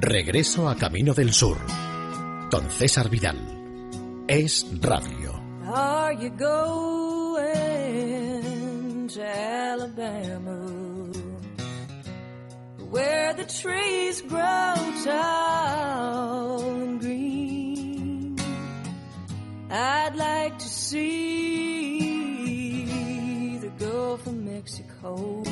Regreso a Camino del Sur con César Vidal. Es Radio. Are you going to Alabama? Where the trees grow tall and green. I'd like to see the Gulf of Mexico.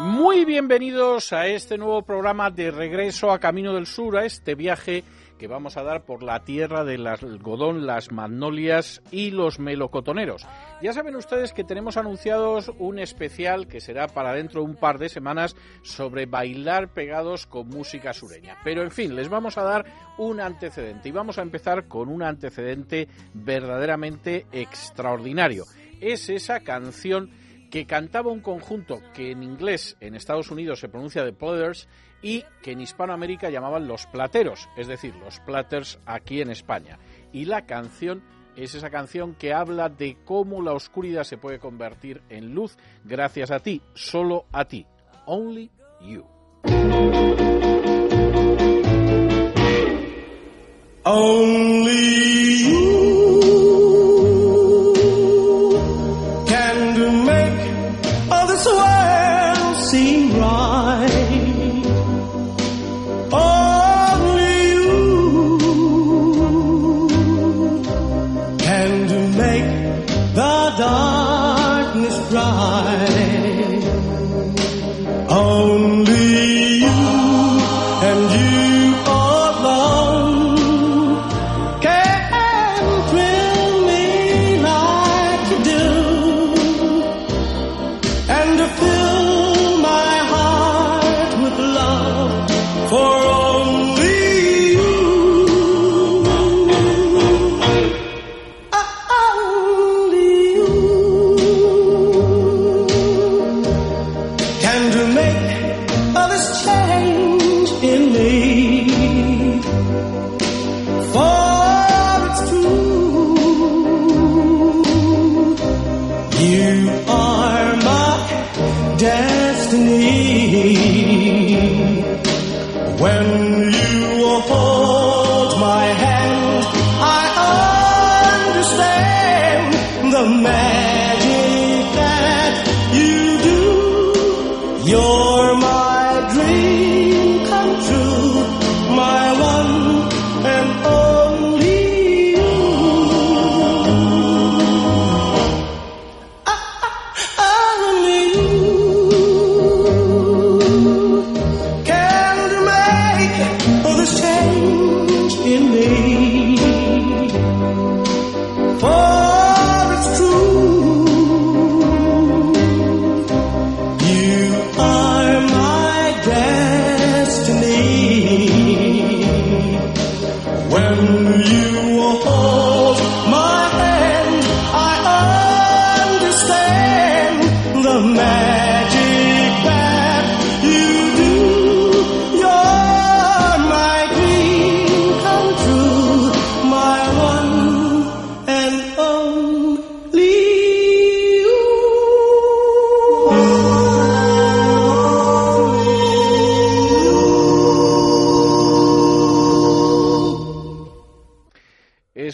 Muy bienvenidos a este nuevo programa de regreso a Camino del Sur, a este viaje que vamos a dar por la tierra del algodón, las magnolias y los melocotoneros. Ya saben ustedes que tenemos anunciados un especial que será para dentro de un par de semanas sobre bailar pegados con música sureña. Pero en fin, les vamos a dar un antecedente y vamos a empezar con un antecedente verdaderamente extraordinario. Es esa canción que cantaba un conjunto que en inglés en Estados Unidos se pronuncia The Platters y que en Hispanoamérica llamaban Los Plateros, es decir, Los Platters aquí en España. Y la canción es esa canción que habla de cómo la oscuridad se puede convertir en luz gracias a ti, solo a ti. Only you. Only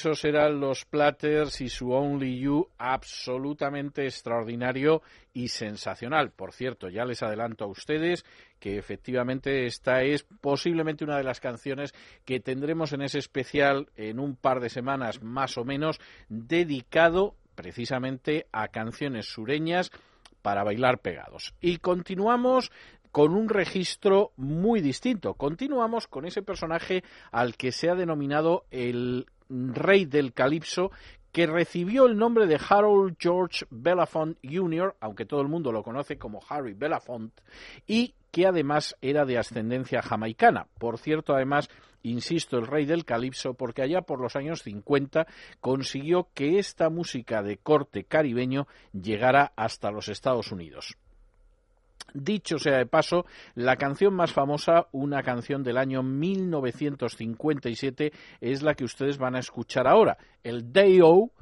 Esos eran los Platters y su Only You, absolutamente extraordinario y sensacional. Por cierto, ya les adelanto a ustedes que efectivamente esta es posiblemente una de las canciones que tendremos en ese especial en un par de semanas más o menos, dedicado precisamente a canciones sureñas para bailar pegados. Y continuamos con un registro muy distinto. Continuamos con ese personaje al que se ha denominado el rey del calipso, que recibió el nombre de Harold George Belafonte Jr., aunque todo el mundo lo conoce como Harry Belafonte, y que además era de ascendencia jamaicana. Por cierto, además, insisto, el rey del calipso, porque allá por los años 50 consiguió que esta música de corte caribeño llegara hasta los Estados Unidos. Dicho sea de paso, la canción más famosa, una canción del año 1957, es la que ustedes van a escuchar ahora, el Day O,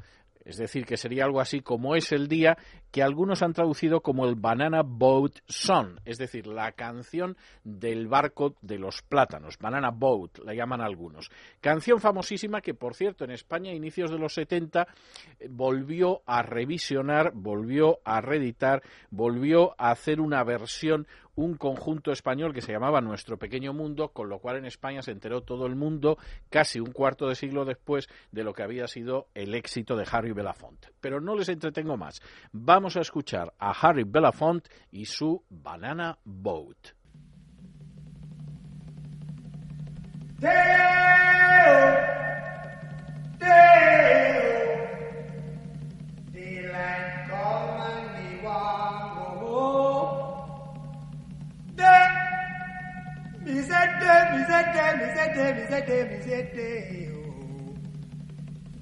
es decir, que sería algo así como es el día que algunos han traducido como el Banana Boat Song, es decir, la canción del barco de los plátanos, Banana Boat, la llaman algunos. Canción famosísima que, por cierto, en España a inicios de los 70 eh, volvió a revisionar, volvió a reeditar, volvió a hacer una versión un conjunto español que se llamaba Nuestro Pequeño Mundo, con lo cual en España se enteró todo el mundo casi un cuarto de siglo después de lo que había sido el éxito de Harry Belafonte. Pero no les entretengo más. Vamos a escuchar a Harry Belafonte y su Banana Boat.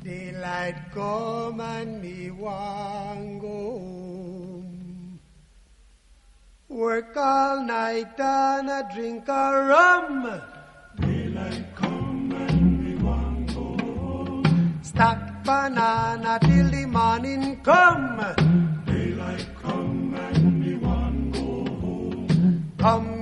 Daylight come and me want go home. Work all night and a drink a rum. Daylight come and me want go home. Stack banana till the morning come. Daylight come and me want go home. Come,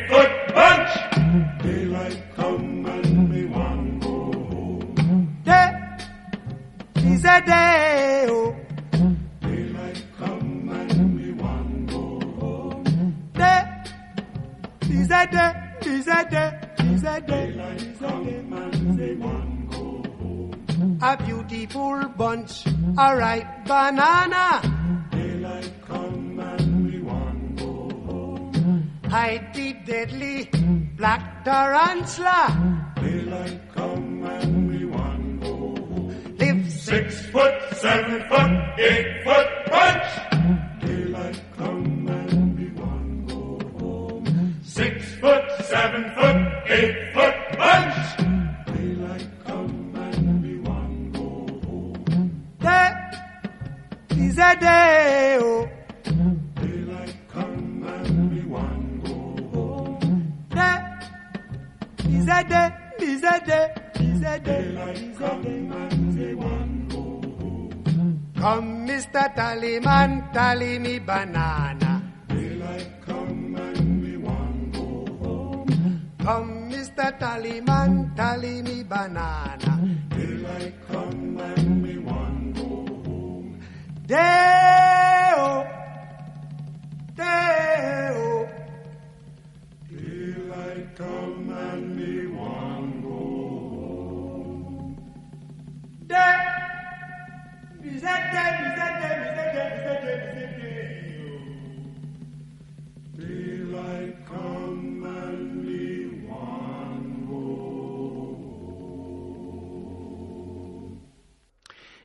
is a day. Oh. Daylight come and me want go home. Day is a day. Is a day. Is a day. Daylight come and me want go home. A beautiful bunch, a ripe banana. Daylight come and we want go home. Hide the deadly black tarantula. Daylight come and six foot, seven foot, eight foot bunch. Daylight come and we want go home. Six foot, seven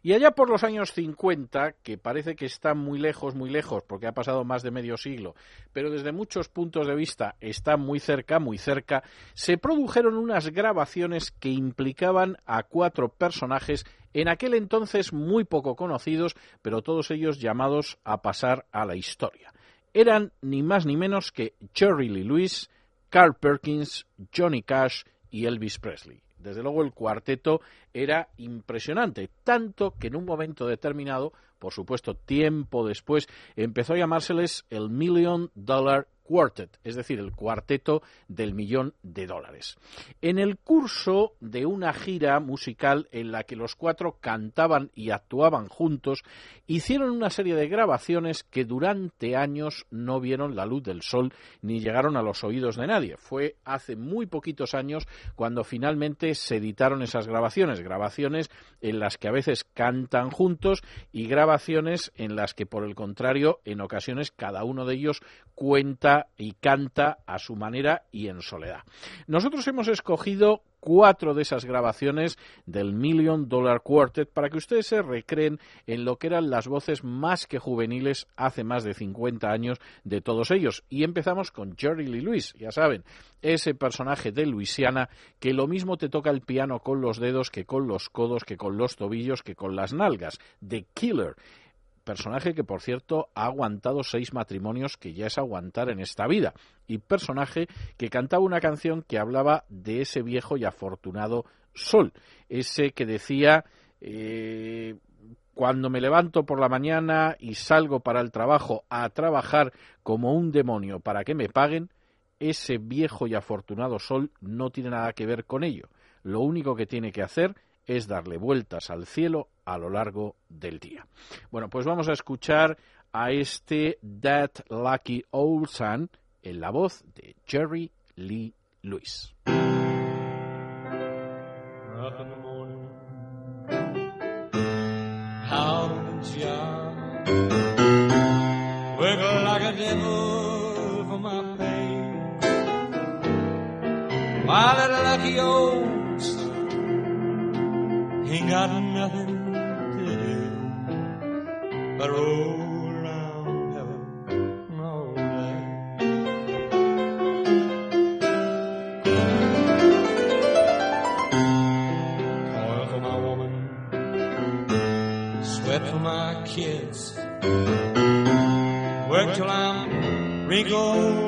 Y allá por los años 50, que parece que está muy lejos, muy lejos, porque ha pasado más de medio siglo, pero desde muchos puntos de vista está muy cerca, muy cerca, se produjeron unas grabaciones que implicaban a cuatro personajes en aquel entonces muy poco conocidos, pero todos ellos llamados a pasar a la historia. Eran ni más ni menos que Jerry Lee Lewis, Carl Perkins, Johnny Cash y Elvis Presley. Desde luego el cuarteto era impresionante, tanto que en un momento determinado, por supuesto tiempo después, empezó a llamárseles el Million Dollar Es decir, el cuarteto del millón de dólares. En el curso de una gira musical en la que los cuatro cantaban y actuaban juntos, hicieron una serie de grabaciones que durante años no vieron la luz del sol ni llegaron a los oídos de nadie. Fue hace muy poquitos años cuando finalmente se editaron esas grabaciones, grabaciones en las que a veces cantan juntos y grabaciones en las que, por el contrario, en ocasiones cada uno de ellos cuenta y canta a su manera y en soledad. Nosotros hemos escogido cuatro de esas grabaciones del Million Dollar Quartet para que ustedes se recreen en lo que eran las voces más que juveniles hace más de 50 años de todos ellos. Y empezamos con Jerry Lee Lewis, ya saben, ese personaje de Luisiana que lo mismo te toca el piano con los dedos que con los codos, que con los tobillos, que con las nalgas. The Killer personaje que, por cierto, ha aguantado seis matrimonios, que ya es aguantar en esta vida, y personaje que cantaba una canción que hablaba de ese viejo y afortunado sol, ese que decía eh, cuando me levanto por la mañana y salgo para el trabajo a trabajar como un demonio para que me paguen, ese viejo y afortunado sol no tiene nada que ver con ello. Lo único que tiene que hacer es darle vueltas al cielo a lo largo del día. Bueno, pues vamos a escuchar a este That Lucky Old Sun en la voz de Jerry Lee Lewis. Ain't got nothing to do but roll around heaven all day. Toil for my woman, sweat for my kids. Work till I'm wrinkled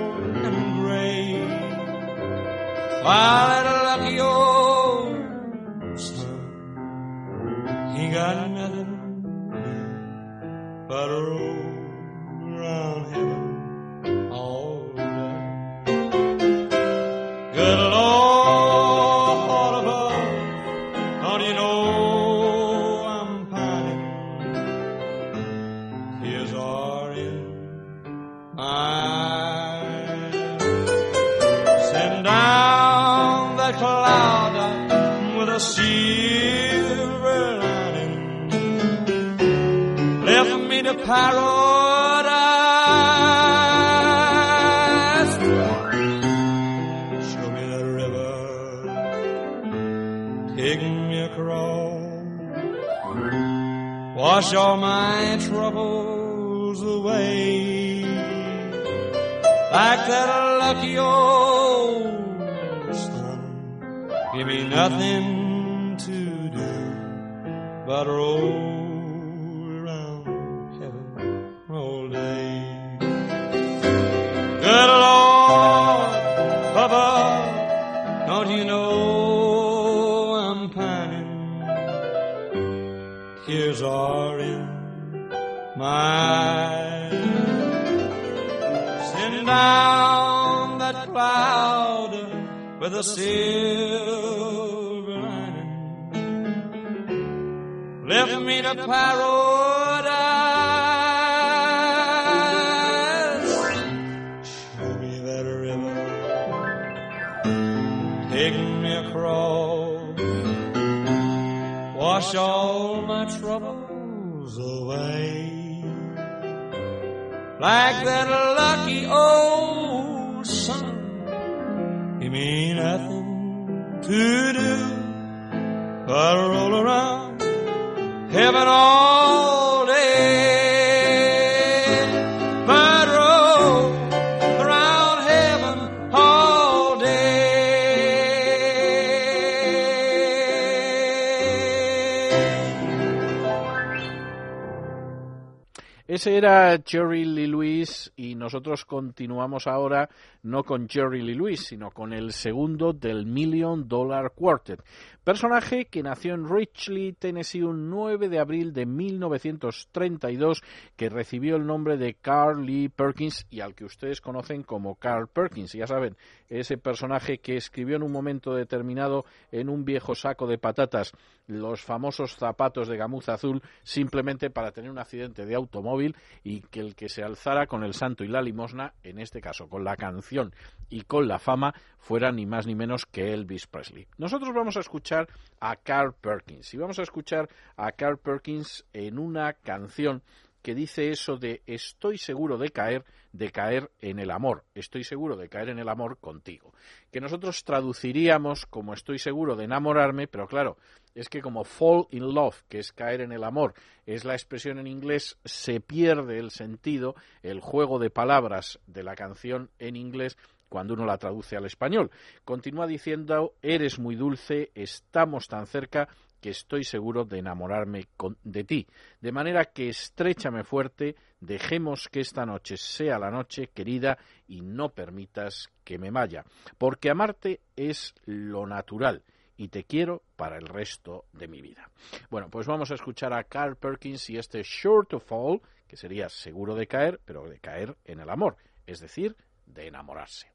nosotros continuamos ahora no con Jerry Lee Lewis, sino con el segundo del Million Dollar Quartet. Personaje que nació en Richley, Tennessee, un 9 de abril de 1932, que recibió el nombre de Carl Lee Perkins y al que ustedes conocen como Carl Perkins. Ya saben, ese personaje que escribió en un momento determinado en un viejo saco de patatas los famosos zapatos de gamuza azul simplemente para tener un accidente de automóvil y que el que se alzara con el santo y la limosna, en este caso con la canción y con la fama, fuera ni más ni menos que Elvis Presley. Nosotros vamos a escuchar a Carl Perkins y vamos a escuchar a Carl Perkins en una canción que dice eso de estoy seguro de caer, de caer en el amor, estoy seguro de caer en el amor contigo. Que nosotros traduciríamos como estoy seguro de enamorarme, pero claro, es que como fall in love, que es caer en el amor, es la expresión en inglés, se pierde el sentido, el juego de palabras de la canción en inglés cuando uno la traduce al español. Continúa diciendo, eres muy dulce, estamos tan cerca que estoy seguro de enamorarme de ti. De manera que estrechame fuerte, dejemos que esta noche sea la noche, querida, y no permitas que me vaya. Porque amarte es lo natural y te quiero para el resto de mi vida. Bueno, pues vamos a escuchar a Carl Perkins y este Sure to Fall, que sería seguro de caer, pero de caer en el amor, es decir, de enamorarse.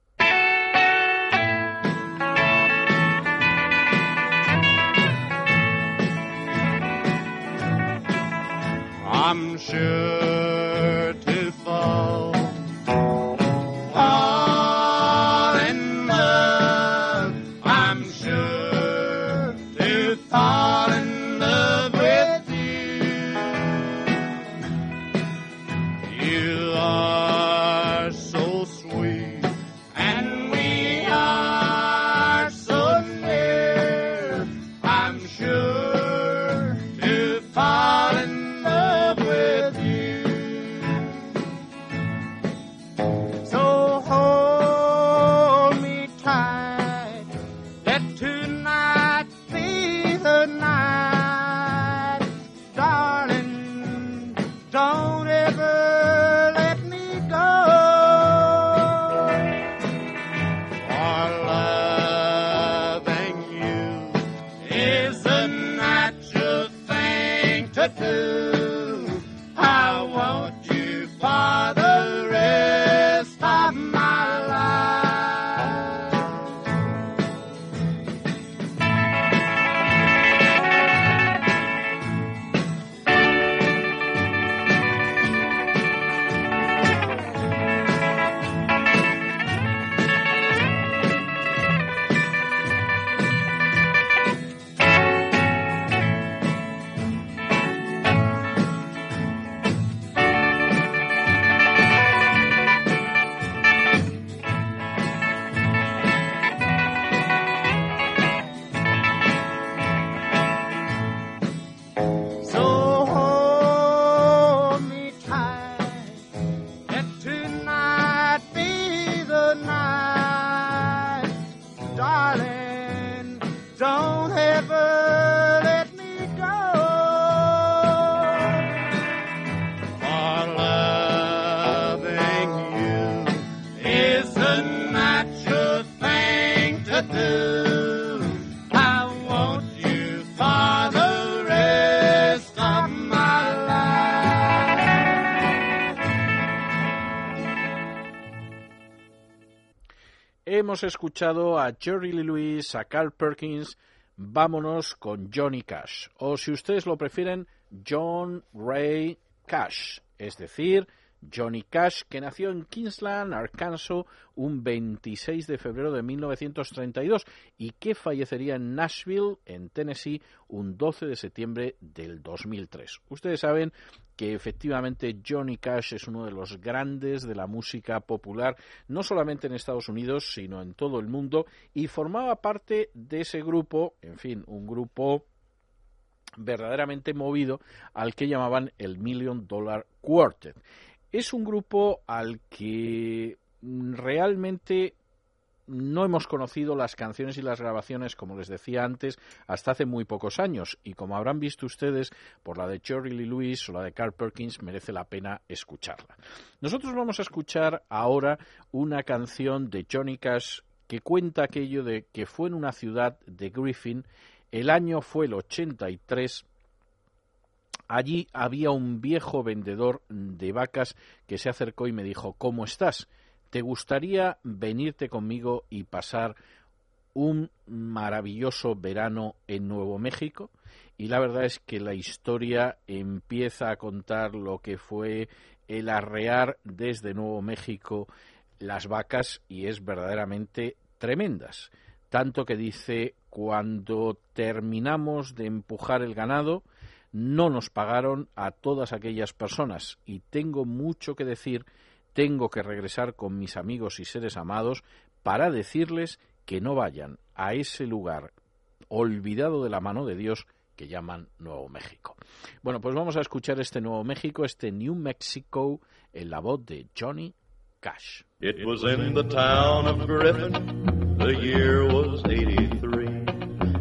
I'm sure to fall. Escuchado a Jerry Lee Lewis, a Carl Perkins, vámonos con Johnny Cash, o si ustedes lo prefieren, John Ray Cash, es decir, Johnny Cash, que nació en Kingsland, Arkansas, un 26 de febrero de 1932 y que fallecería en Nashville, en Tennessee, un 12 de septiembre del 2003. Ustedes saben que efectivamente Johnny Cash es uno de los grandes de la música popular, no solamente en Estados Unidos, sino en todo el mundo, y formaba parte de ese grupo, en fin, un grupo verdaderamente movido al que llamaban el Million Dollar Quartet. Es un grupo al que mm, realmente no hemos conocido las canciones y las grabaciones, como les decía antes, hasta hace muy pocos años. Y como habrán visto ustedes, por la de Jerry Lee Lewis o la de Carl Perkins, merece la pena escucharla. Nosotros vamos a escuchar ahora una canción de Johnny Cash que cuenta aquello de que fue en una ciudad de Griffin, el año fue el 83, Allí había un viejo vendedor de vacas que se acercó y me dijo, ¿cómo estás? ¿Te gustaría venirte conmigo y pasar un maravilloso verano en Nuevo México? Y la verdad es que la historia empieza a contar lo que fue el arrear desde Nuevo México las vacas y es verdaderamente tremendas. Tanto que dice, cuando terminamos de empujar el ganado, no nos pagaron a todas aquellas personas y tengo mucho que decir, tengo que regresar con mis amigos y seres amados para decirles que no vayan a ese lugar olvidado de la mano de Dios que llaman Nuevo México. Bueno, pues vamos a escuchar este Nuevo México, este New Mexico, en la voz de Johnny Cash. It was in the town of Griffin, the year was 83.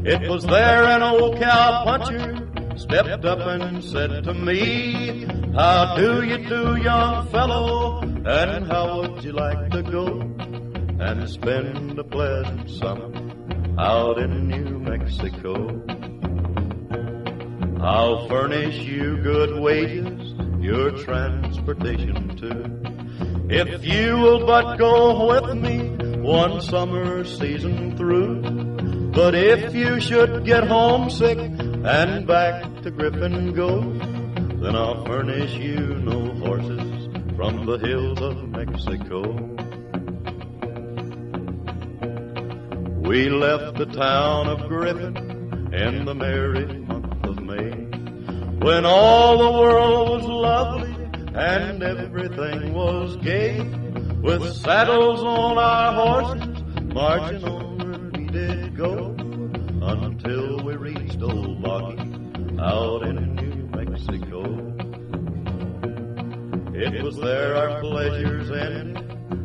It was there an old cowpuncher stepped up and said to me, How do you do, young fellow, and how would you like to go and spend a pleasant summer out in New Mexico? I'll furnish you good wages, your transportation too. If you will but go with me one summer season through. But if you should get homesick and back to Griffin go, then I'll furnish you no horses from the hills of Mexico. We left the town of Griffin in the merry month of May, when all the world was lovely and everything was gay, with saddles on our horses, marching on we did go, until we reached Old Boggy out in New Mexico. It was there our pleasures ended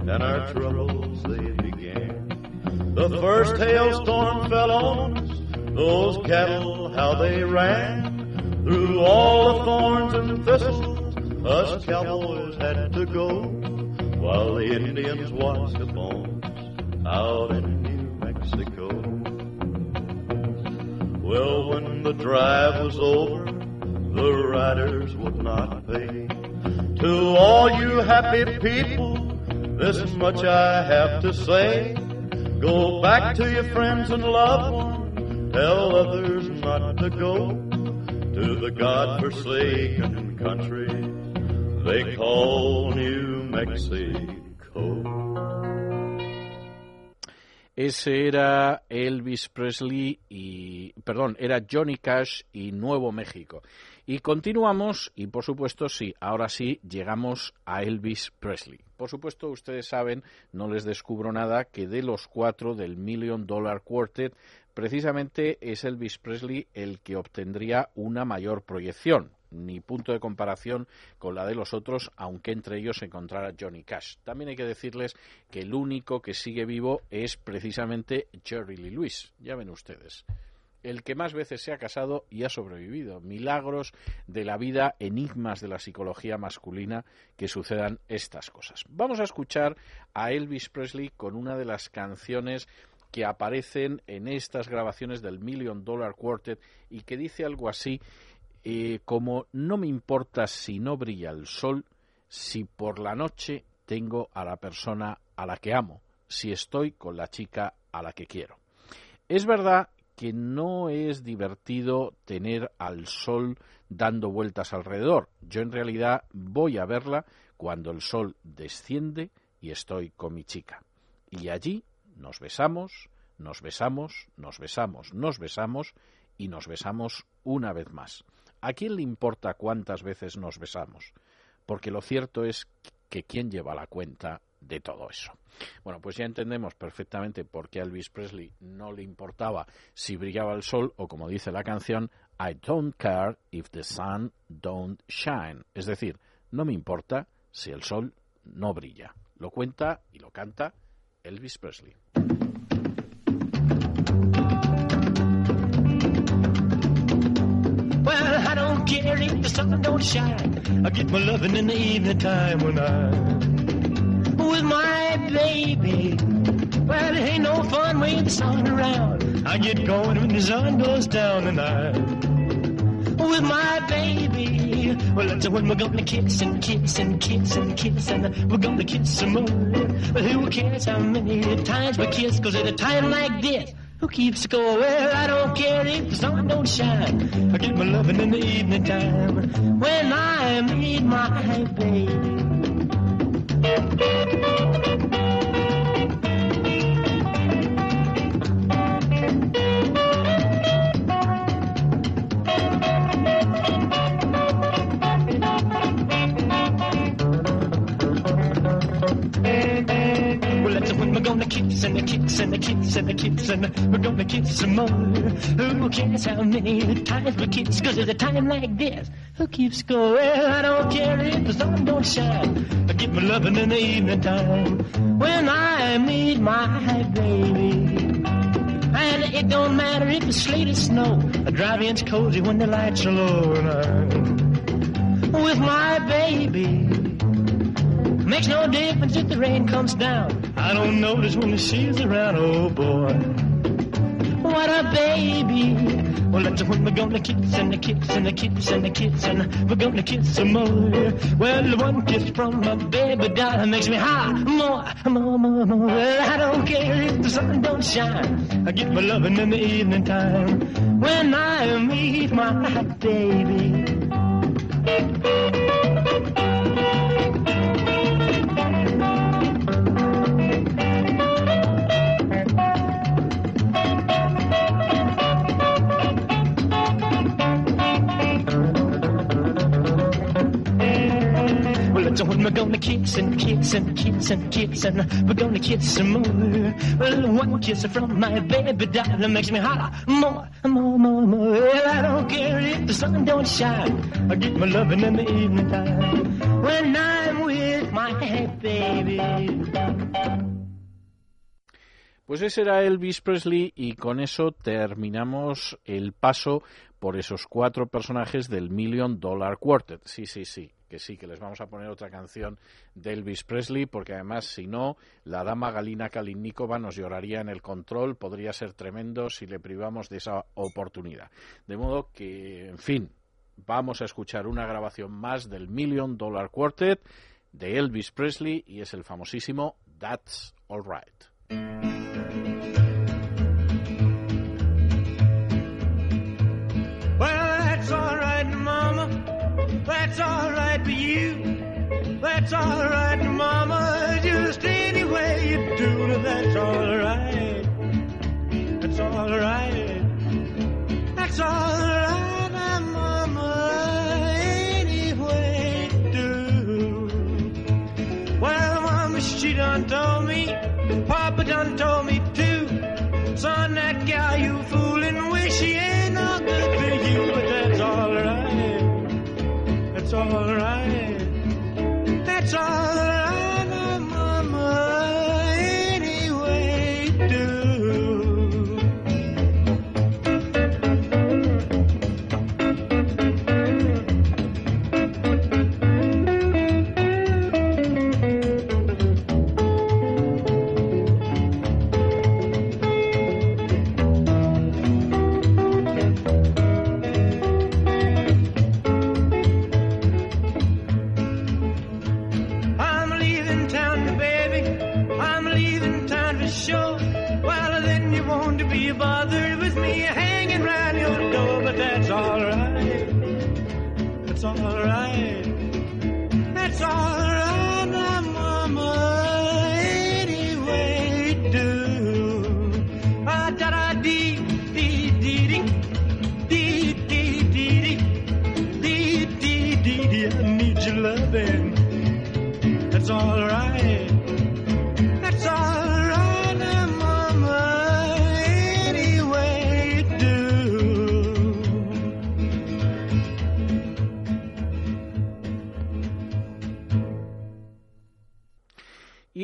and our troubles they began. The first hailstorm fell on us, those cattle how they ran through all the thorns and thistles. Us cowboys had to go while the Indians watched upon us out in New Mexico. Well, when the drive was over, the riders would not pay. To all you happy people, this much I have to say. Go back to your friends and loved ones, tell others not to go to the God-forsaken country they call New Mexico. Ese era Elvis Presley y, perdón, era Johnny Cash y Nuevo México. Y continuamos, y por supuesto, sí, ahora sí, llegamos a Elvis Presley. Por supuesto, ustedes saben, no les descubro nada, que de los cuatro del Million Dollar Quartet, precisamente es Elvis Presley el que obtendría una mayor proyección ni punto de comparación con la de los otros, aunque entre ellos se encontrara Johnny Cash. También hay que decirles que el único que sigue vivo es precisamente Jerry Lee Lewis. Ya ven ustedes. El que más veces se ha casado y ha sobrevivido. Milagros de la vida, enigmas de la psicología masculina que sucedan estas cosas. Vamos a escuchar a Elvis Presley con una de las canciones que aparecen en estas grabaciones del Million Dollar Quartet y que dice algo así eh, como no me importa si no brilla el sol, si por la noche tengo a la persona a la que amo, si estoy con la chica a la que quiero. Es verdad que no es divertido tener al sol dando vueltas alrededor. Yo en realidad voy a verla cuando el sol desciende y estoy con mi chica. Y allí nos besamos, nos besamos, nos besamos, nos besamos y nos besamos una vez más. ¿A quién le importa cuántas veces nos besamos? Porque lo cierto es que quién lleva la cuenta de todo eso. Bueno, pues ya entendemos perfectamente por qué a Elvis Presley no le importaba si brillaba el sol o como dice la canción, I don't care if the sun don't shine. Es decir, no me importa si el sol no brilla. Lo cuenta y lo canta Elvis Presley. Sun don't shine. I get my loving in the evening time when I'm with my baby. Well, it ain't no fun with the sun around. I get going when the sun goes down and I'm with my baby. Well, that's when we're gonna kiss and kiss and kiss and kiss and we're gonna kiss some more. But who cares how many times we kiss? Cause at a time like this, who keeps score? Well, I don't care if the sun don't shine. I get my loving in the evening time when I meet my baby. and a kiss and kiss and the kits and we're gonna kiss some more. Who cares how many times we kiss? Cause there's a time like this. Who keeps going? Well, I don't care if the sun don't shine. I get my loving in the evening time when I meet my baby. And it don't matter if it's sleet or snow. I drive in's cozy when the lights are low and I'm with my baby. Makes no difference if the rain comes down. I don't notice when the she's around. Oh boy, what a baby. Well, that's when we're gonna kiss and a kiss and a kiss and a kiss and we're gonna kiss some more. Well, one kiss from my baby doll makes me high more, more, more, more. Well, I don't care if the sun don't shine. I get my loving in the evening time when I meet my baby. That's when we're gonna kiss and kiss and kiss and kiss and we're gonna kiss some more. Well, one kiss from my baby doll makes me holler more, more, more, more. Well, I don't care if the sun don't shine. I get my loving in the evening time when I'm with my baby. Pues ese era Elvis Presley y con eso terminamos el paso por esos cuatro personajes del Million Dollar Quartet. Sí, sí, sí, que sí, que les vamos a poner otra canción de Elvis Presley, porque además, si no, la dama Galina Kalinnikova nos lloraría en el control, podría ser tremendo si le privamos de esa oportunidad. De modo que, en fin, vamos a escuchar una grabación más del Million Dollar Quartet de Elvis Presley y es el famosísimo That's Alright. That's all right, you. That's all right, Mama. Just any way you do that's all right. That's all right. That's all right, Mama. Any way you do. Well, Mama, she done told me. Papa done told me too. Son, that gal you fooling with, she ain't no good for you, but that's alright. That's alright. That's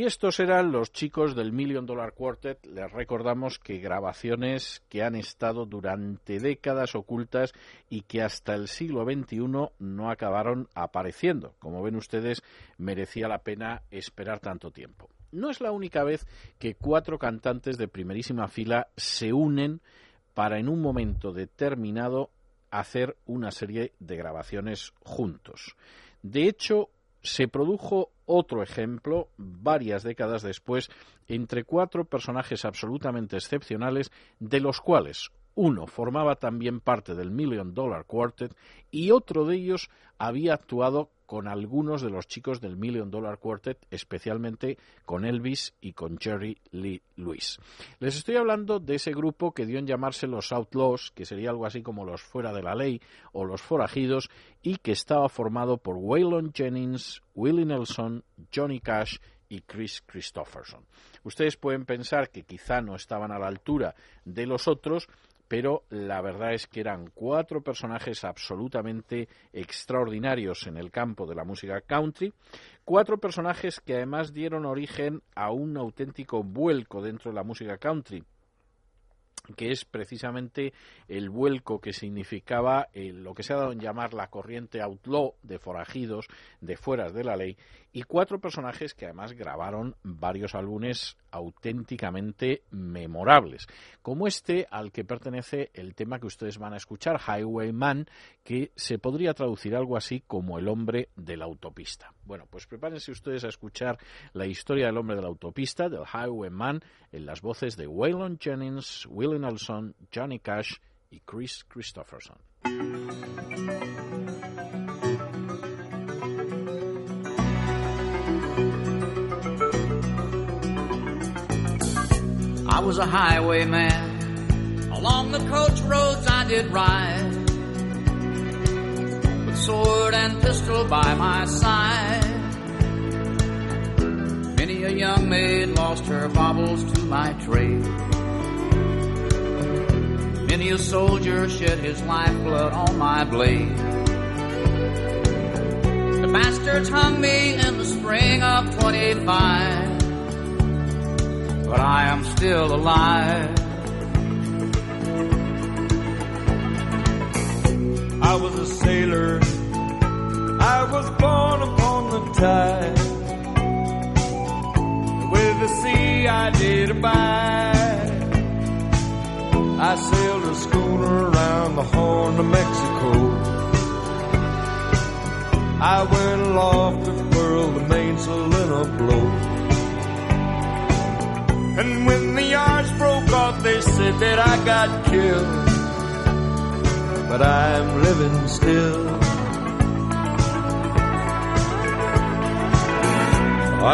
Y estos eran los chicos del Million Dollar Quartet. Les recordamos que grabaciones que han estado durante décadas ocultas y que hasta el siglo XXI no acabaron apareciendo. Como ven ustedes, merecía la pena esperar tanto tiempo. No es la única vez que cuatro cantantes de primerísima fila se unen para en un momento determinado hacer una serie de grabaciones juntos. De hecho, se produjo otro ejemplo varias décadas después entre cuatro personajes absolutamente excepcionales, de los cuales uno formaba también parte del Million Dollar Quartet y otro de ellos había actuado con algunos de los chicos del Million Dollar Quartet, especialmente con Elvis y con Jerry Lee Lewis. Les estoy hablando de ese grupo que dio en llamarse los Outlaws, que sería algo así como los fuera de la ley o los forajidos, y que estaba formado por Waylon Jennings, Willie Nelson, Johnny Cash y Chris Christopherson. Ustedes pueden pensar que quizá no estaban a la altura de los otros, pero la verdad es que eran cuatro personajes absolutamente extraordinarios en el campo de la música country, cuatro personajes que además dieron origen a un auténtico vuelco dentro de la música country que es precisamente el vuelco que significaba eh, lo que se ha dado en llamar la corriente outlaw de forajidos de fueras de la ley y cuatro personajes que además grabaron varios álbumes auténticamente memorables, como este al que pertenece el tema que ustedes van a escuchar, Highwayman, que se podría traducir algo así como el hombre de la autopista. Bueno, pues prepárense ustedes a escuchar la historia del hombre de la autopista, del Highwayman, en las voces de Waylon Jennings, Willie Nelson, Johnny Cash y Chris Christopherson. I was a highwayman. Along the coach roads I did ride. With sword and pistol by my side. Many a young maid lost her baubles to my trade. Many a soldier shed his lifeblood on my blade. The bastards hung me in the spring of 25 but I am still alive. I was a sailor. I was born upon the tide. With the sea I did abide. I sailed a schooner around the Horn of Mexico. I went aloft to furl the mainsail in a blow. And when the yards broke off, they said that I got killed. But I'm living still.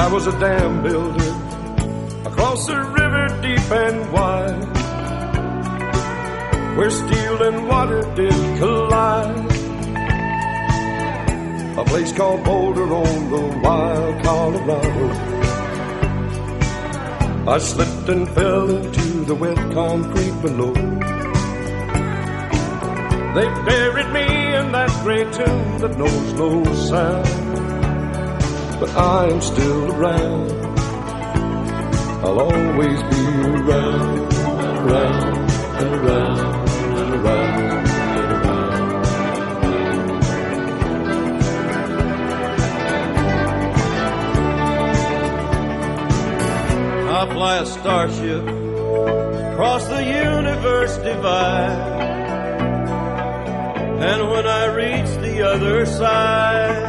I was a dam builder across a river deep and wide. Where steel and water did collide. A place called Boulder on the wild Colorado. I slipped and fell into the wet concrete below. They buried me in that gray tomb that knows no sound. But I am still around. I'll always be around, around, and around, and around. and around. I fly a starship across the universe divide. And when I reach the other side,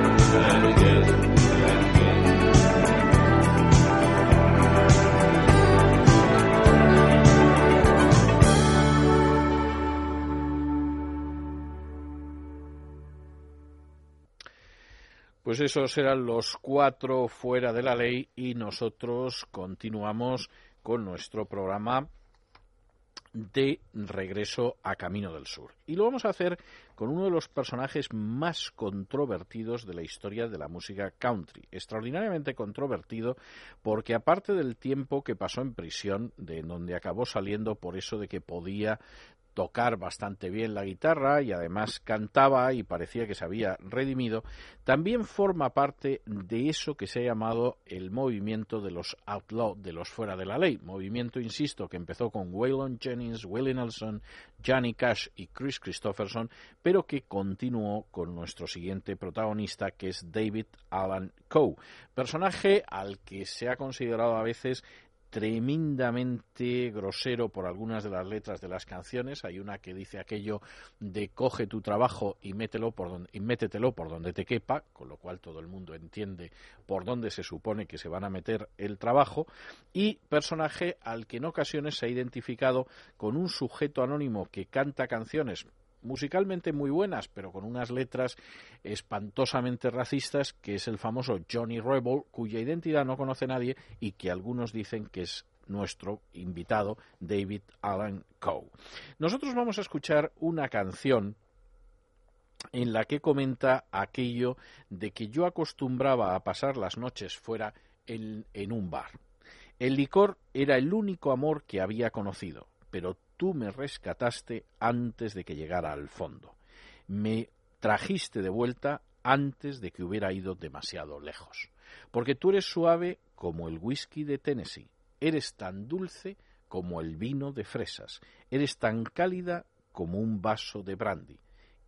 Pues esos eran los cuatro fuera de la ley y nosotros continuamos con nuestro programa de regreso a Camino del Sur. Y lo vamos a hacer con uno de los personajes más controvertidos de la historia de la música country. Extraordinariamente controvertido porque aparte del tiempo que pasó en prisión, de donde acabó saliendo por eso de que podía tocar bastante bien la guitarra y además cantaba y parecía que se había redimido, también forma parte de eso que se ha llamado el movimiento de los outlaw, de los fuera de la ley. Movimiento, insisto, que empezó con Waylon Jennings, Willie Nelson, Johnny Cash y Chris Christopherson, pero que continuó con nuestro siguiente protagonista, que es David Alan Coe, personaje al que se ha considerado a veces tremendamente grosero por algunas de las letras de las canciones. Hay una que dice aquello de coge tu trabajo y, mételo por donde, y métetelo por donde te quepa, con lo cual todo el mundo entiende por dónde se supone que se van a meter el trabajo. Y personaje al que en ocasiones se ha identificado con un sujeto anónimo que canta canciones musicalmente muy buenas, pero con unas letras espantosamente racistas, que es el famoso Johnny Rebel, cuya identidad no conoce nadie y que algunos dicen que es nuestro invitado David Allen Coe. Nosotros vamos a escuchar una canción en la que comenta aquello de que yo acostumbraba a pasar las noches fuera en, en un bar. El licor era el único amor que había conocido, pero tú me rescataste antes de que llegara al fondo. Me trajiste de vuelta antes de que hubiera ido demasiado lejos. Porque tú eres suave como el whisky de Tennessee, eres tan dulce como el vino de fresas, eres tan cálida como un vaso de brandy.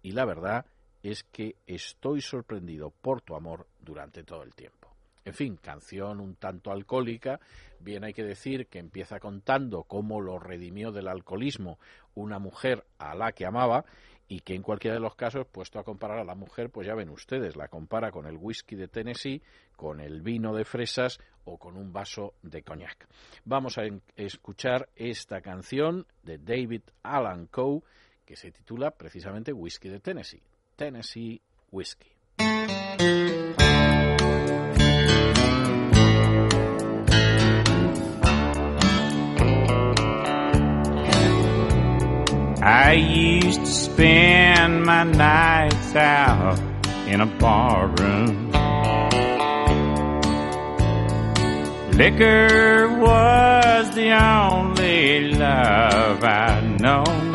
Y la verdad es que estoy sorprendido por tu amor durante todo el tiempo. En fin, canción un tanto alcohólica. Bien hay que decir que empieza contando cómo lo redimió del alcoholismo una mujer a la que amaba y que en cualquiera de los casos, puesto a comparar a la mujer, pues ya ven ustedes, la compara con el whisky de Tennessee, con el vino de fresas o con un vaso de coñac. Vamos a escuchar esta canción de David Alan Coe que se titula precisamente Whisky de Tennessee. Tennessee Whiskey. I used to spend my nights out in a bar room. Liquor was the only love I'd known.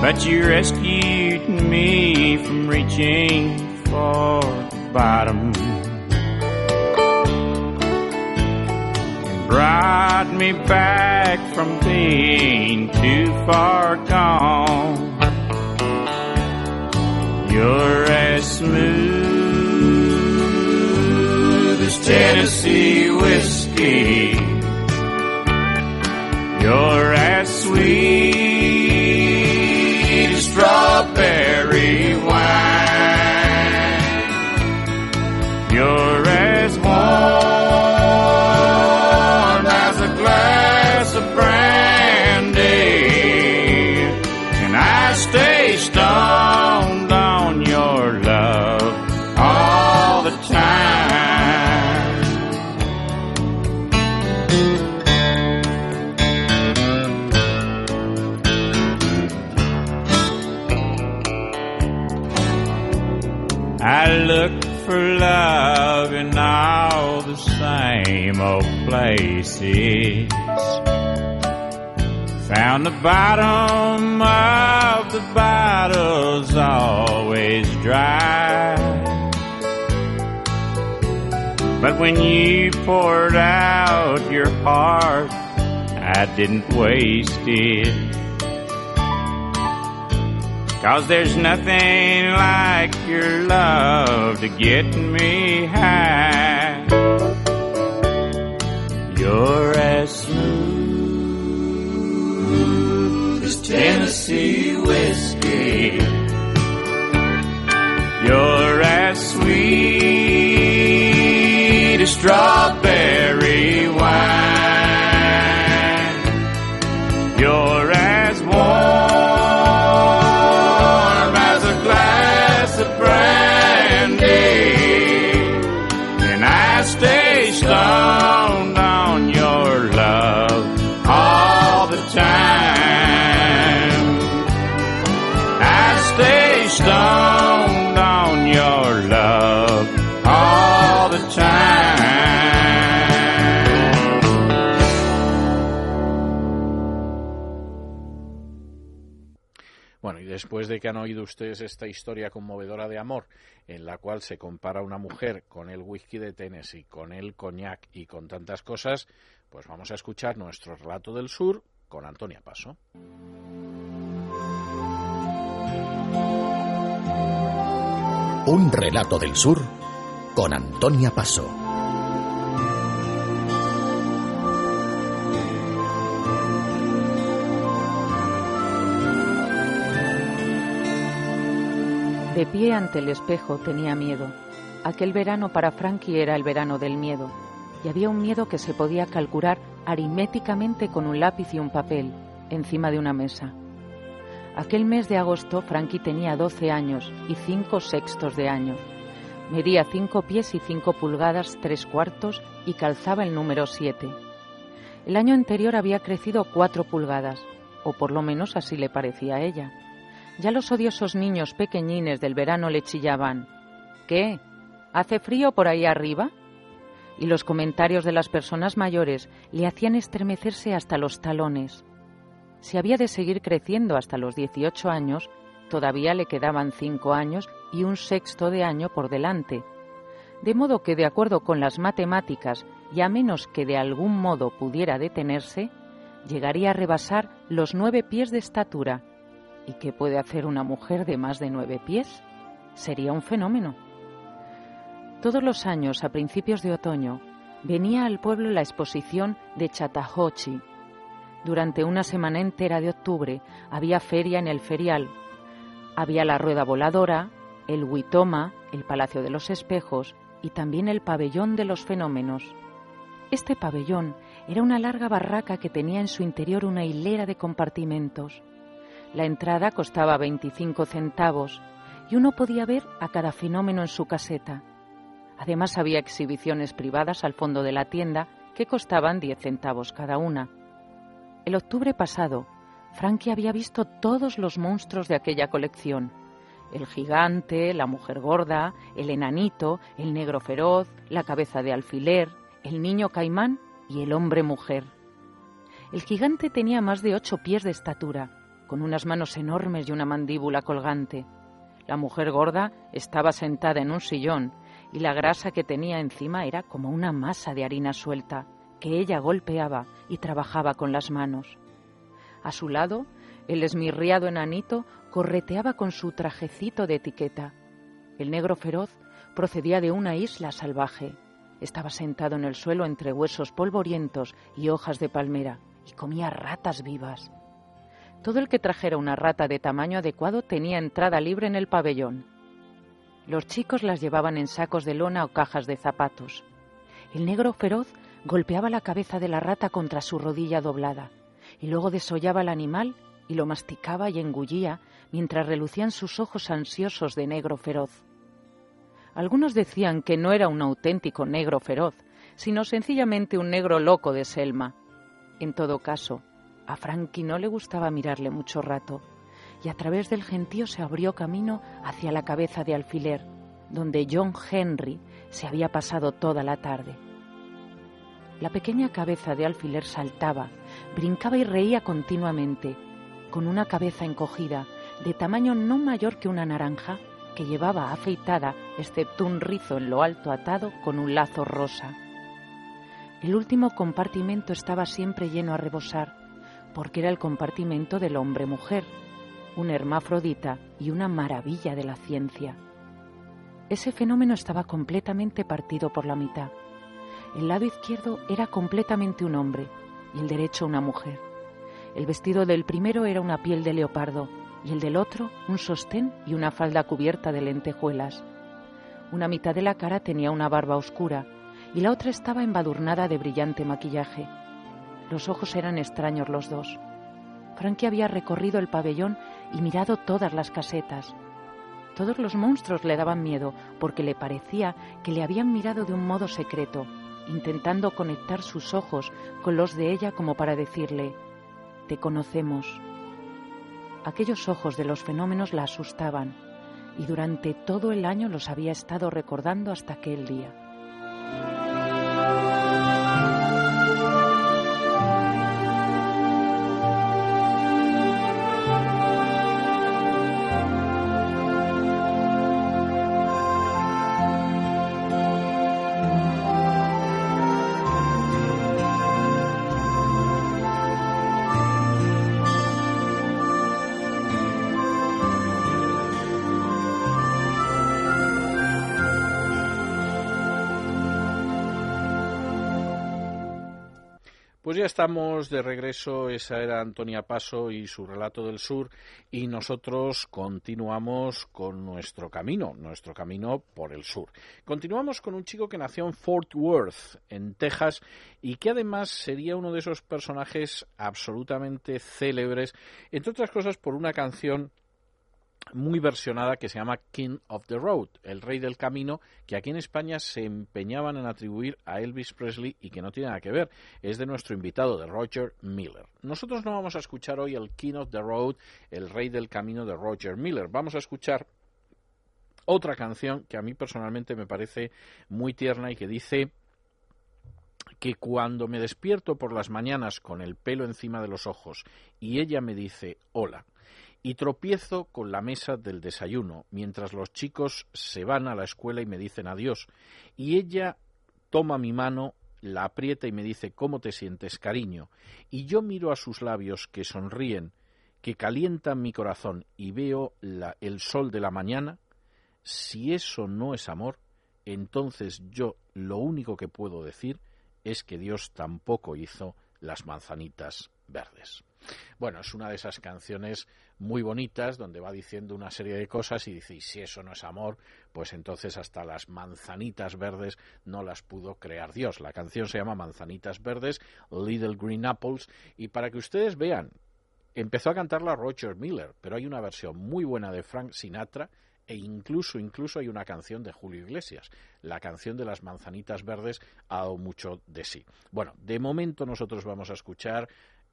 But you rescued me from reaching for the bottom. Brought me back from being too far gone. You're as smooth as Tennessee whiskey. You're as sweet as strawberry wine. You're look for love in all the same old places. Found the bottom of the bottles always dry. But when you poured out your heart, I didn't waste it. Cause there's nothing like your love to get me high. You're as smooth as Tennessee whiskey. You're as sweet as strawberry wine. You're después de que han oído ustedes esta historia conmovedora de amor, en la cual se compara una mujer con el whisky de Tennessee, con el coñac y con tantas cosas, pues vamos a escuchar nuestro relato del sur con Antonia Paso. Un relato del sur con Antonia Paso. De pie ante el espejo tenía miedo. Aquel verano para Frankie era el verano del miedo, y había un miedo que se podía calcular aritméticamente con un lápiz y un papel, encima de una mesa. Aquel mes de agosto Frankie tenía 12 años y cinco sextos de año. Medía cinco pies y cinco pulgadas, tres cuartos y calzaba el número siete. El año anterior había crecido cuatro pulgadas, o por lo menos así le parecía a ella. Ya los odiosos niños pequeñines del verano le chillaban. ¿Qué? ¿Hace frío por ahí arriba? Y los comentarios de las personas mayores le hacían estremecerse hasta los talones. Si había de seguir creciendo hasta los 18 años, todavía le quedaban cinco años y un sexto de año por delante. De modo que, de acuerdo con las matemáticas, y a menos que de algún modo pudiera detenerse, llegaría a rebasar los nueve pies de estatura. ¿Y qué puede hacer una mujer de más de nueve pies? Sería un fenómeno. Todos los años, a principios de otoño, venía al pueblo la exposición de Chattahoochee. Durante una semana entera de octubre había feria en el ferial. Había la rueda voladora, el Huitoma, el Palacio de los Espejos y también el pabellón de los fenómenos. Este pabellón era una larga barraca que tenía en su interior una hilera de compartimentos. La entrada costaba 25 centavos y uno podía ver a cada fenómeno en su caseta. Además había exhibiciones privadas al fondo de la tienda que costaban 10 centavos cada una. El octubre pasado, Frankie había visto todos los monstruos de aquella colección. El gigante, la mujer gorda, el enanito, el negro feroz, la cabeza de alfiler, el niño caimán y el hombre mujer. El gigante tenía más de ocho pies de estatura, con unas manos enormes y una mandíbula colgante. La mujer gorda estaba sentada en un sillón y la grasa que tenía encima era como una masa de harina suelta que ella golpeaba y trabajaba con las manos. A su lado, el esmirriado enanito correteaba con su trajecito de etiqueta. El negro feroz procedía de una isla salvaje estaba sentado en el suelo entre huesos polvorientos y hojas de palmera y comía ratas vivas. Todo el que trajera una rata de tamaño adecuado tenía entrada libre en el pabellón. Los chicos las llevaban en sacos de lona o cajas de zapatos. El negro feroz golpeaba la cabeza de la rata contra su rodilla doblada y luego desollaba al animal y lo masticaba y engullía mientras relucían sus ojos ansiosos de negro feroz. Algunos decían que no era un auténtico negro feroz, sino sencillamente un negro loco de Selma. En todo caso, a Frankie no le gustaba mirarle mucho rato, y a través del gentío se abrió camino hacia la cabeza de alfiler, donde John Henry se había pasado toda la tarde. La pequeña cabeza de alfiler saltaba, brincaba y reía continuamente, con una cabeza encogida, de tamaño no mayor que una naranja, que llevaba afeitada, excepto un rizo en lo alto atado con un lazo rosa. El último compartimento estaba siempre lleno a rebosar, porque era el compartimento del hombre-mujer, un hermafrodita y una maravilla de la ciencia. Ese fenómeno estaba completamente partido por la mitad. El lado izquierdo era completamente un hombre y el derecho una mujer. El vestido del primero era una piel de leopardo y el del otro un sostén y una falda cubierta de lentejuelas. Una mitad de la cara tenía una barba oscura y la otra estaba embadurnada de brillante maquillaje. Los ojos eran extraños los dos. Frankie había recorrido el pabellón y mirado todas las casetas. Todos los monstruos le daban miedo porque le parecía que le habían mirado de un modo secreto, intentando conectar sus ojos con los de ella como para decirle, Te conocemos. Aquellos ojos de los fenómenos la asustaban y durante todo el año los había estado recordando hasta aquel día. Estamos de regreso, esa era Antonia Paso y su relato del sur y nosotros continuamos con nuestro camino, nuestro camino por el sur. Continuamos con un chico que nació en Fort Worth, en Texas, y que además sería uno de esos personajes absolutamente célebres, entre otras cosas por una canción muy versionada que se llama King of the Road, el rey del camino, que aquí en España se empeñaban en atribuir a Elvis Presley y que no tiene nada que ver. Es de nuestro invitado, de Roger Miller. Nosotros no vamos a escuchar hoy el King of the Road, el rey del camino de Roger Miller. Vamos a escuchar otra canción que a mí personalmente me parece muy tierna y que dice que cuando me despierto por las mañanas con el pelo encima de los ojos y ella me dice hola, y tropiezo con la mesa del desayuno mientras los chicos se van a la escuela y me dicen adiós. Y ella toma mi mano, la aprieta y me dice ¿Cómo te sientes, cariño? Y yo miro a sus labios que sonríen, que calientan mi corazón y veo el sol de la mañana. Si eso no es amor, entonces yo lo único que puedo decir es que Dios tampoco hizo las manzanitas verdes. Bueno, es una de esas canciones muy bonitas donde va diciendo una serie de cosas y dice, y si eso no es amor, pues entonces hasta las manzanitas verdes no las pudo crear Dios. La canción se llama Manzanitas Verdes, Little Green Apples, y para que ustedes vean, empezó a cantarla Roger Miller, pero hay una versión muy buena de Frank Sinatra e incluso incluso hay una canción de Julio Iglesias. La canción de las manzanitas verdes ha dado mucho de sí. Bueno, de momento nosotros vamos a escuchar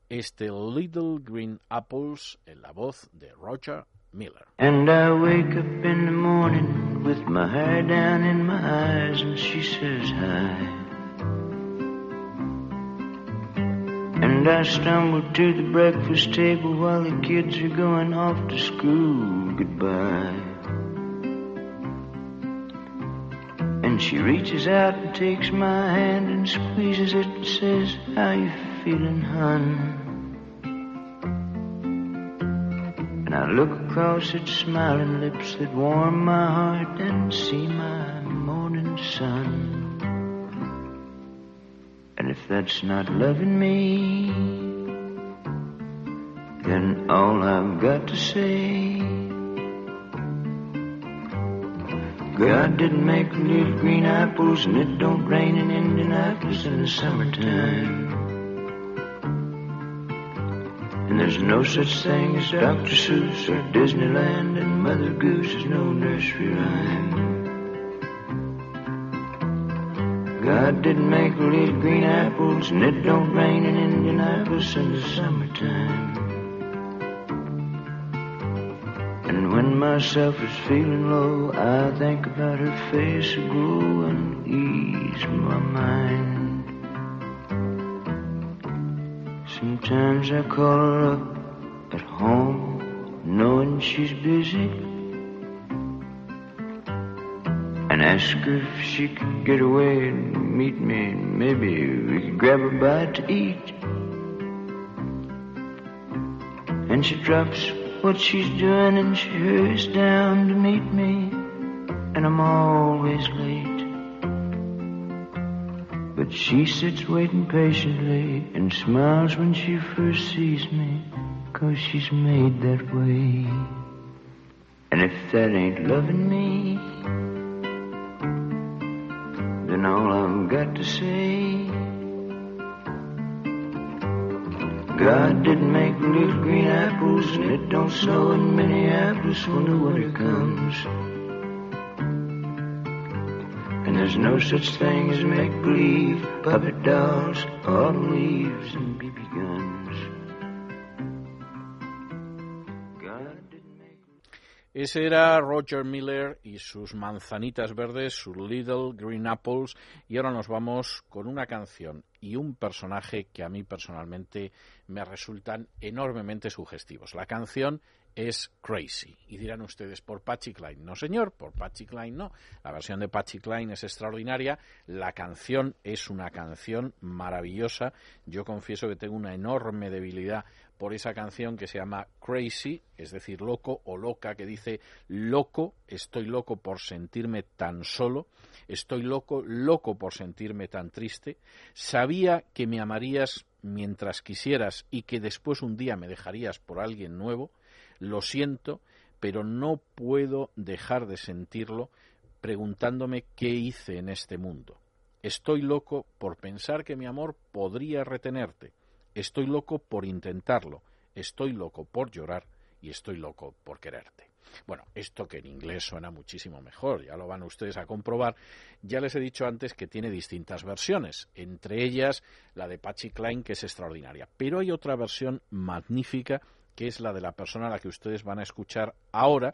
este Little Green Apples en la voz de Roger Miller. And I wake up in the morning with my hair down in my eyes and she says hi. And I stumble to the breakfast table while the kids are going off to school. Goodbye. And she reaches out and takes my hand and squeezes it and says, How you feeling, hun? And I look across at smiling lips that warm my heart and see my morning sun. And if that's not loving me, then all I've got to say. God didn't make little green apples and it don't rain in Indianapolis in the summertime. And there's no such thing as Dr. Seuss or Disneyland, and Mother Goose is no nursery rhyme. God didn't make little green apples, and it don't rain in Indianapolis in the summertime. And when myself is feeling low, I think about her face aglow and ease my mind. Sometimes I call her up at home, knowing she's busy, and ask her if she could get away and meet me. And maybe we could grab a bite to eat. And she drops what she's doing and she hurries down to meet me, and I'm always late. But she sits waiting patiently and smiles when she first sees me, cause she's made that way. And if that ain't loving me, then all I've got to say. God didn't make little green apples, and it don't snow in Minneapolis when the winter comes. And there's no such thing as make believe, puppet dolls, autumn leaves, and BB guns. Ese era Roger Miller y sus manzanitas verdes, sus Little Green Apples. Y ahora nos vamos con una canción y un personaje que a mí personalmente me resultan enormemente sugestivos. La canción es Crazy. Y dirán ustedes, ¿por Patsy Cline? No, señor, por Patsy Cline no. La versión de Patsy Cline es extraordinaria. La canción es una canción maravillosa. Yo confieso que tengo una enorme debilidad por esa canción que se llama Crazy, es decir, loco o loca, que dice loco, estoy loco por sentirme tan solo, estoy loco, loco por sentirme tan triste, sabía que me amarías mientras quisieras y que después un día me dejarías por alguien nuevo, lo siento, pero no puedo dejar de sentirlo preguntándome qué hice en este mundo. Estoy loco por pensar que mi amor podría retenerte. Estoy loco por intentarlo. Estoy loco por llorar y estoy loco por quererte. Bueno, esto que en inglés suena muchísimo mejor, ya lo van ustedes a comprobar. Ya les he dicho antes que tiene distintas versiones, entre ellas la de Patsy Klein, que es extraordinaria. Pero hay otra versión magnífica que es la de la persona a la que ustedes van a escuchar ahora,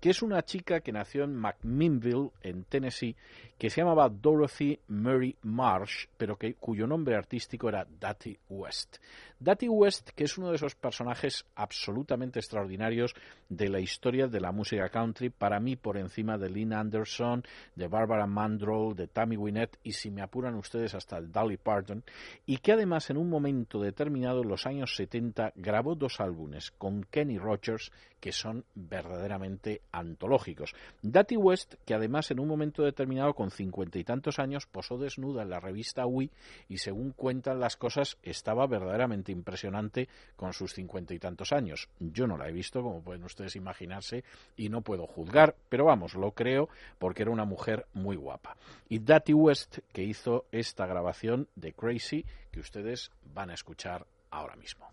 que es una chica que nació en McMinnville, en Tennessee, que se llamaba Dorothy Murray Marsh, pero que, cuyo nombre artístico era Dati West. Dati West, que es uno de esos personajes absolutamente extraordinarios de la historia de la música country, para mí por encima de Lynn Anderson, de Barbara Mandrell, de Tammy Wynette y si me apuran ustedes hasta Dolly Parton, y que además en un momento determinado, en los años 70, grabó dos álbumes con Kenny Rogers que son verdaderamente antológicos. Dati West, que además en un momento determinado, con cincuenta y tantos años, posó desnuda en la revista Wii y según cuentan las cosas, estaba verdaderamente impresionante con sus cincuenta y tantos años. Yo no la he visto, como pueden ustedes imaginarse, y no puedo juzgar, pero vamos, lo creo porque era una mujer muy guapa. Y Dati West, que hizo esta grabación de Crazy, que ustedes van a escuchar ahora mismo.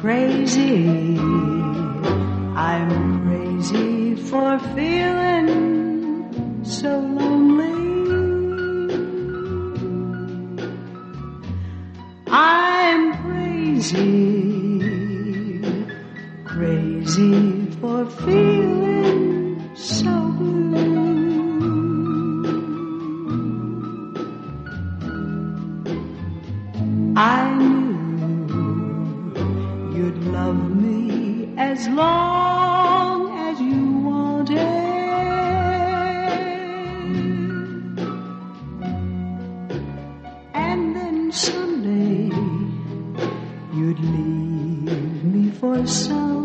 Crazy. I'm crazy for feeling so lonely. I'm crazy, crazy for feeling so blue. I as long as you wanted. And then someday you'd leave me for somebody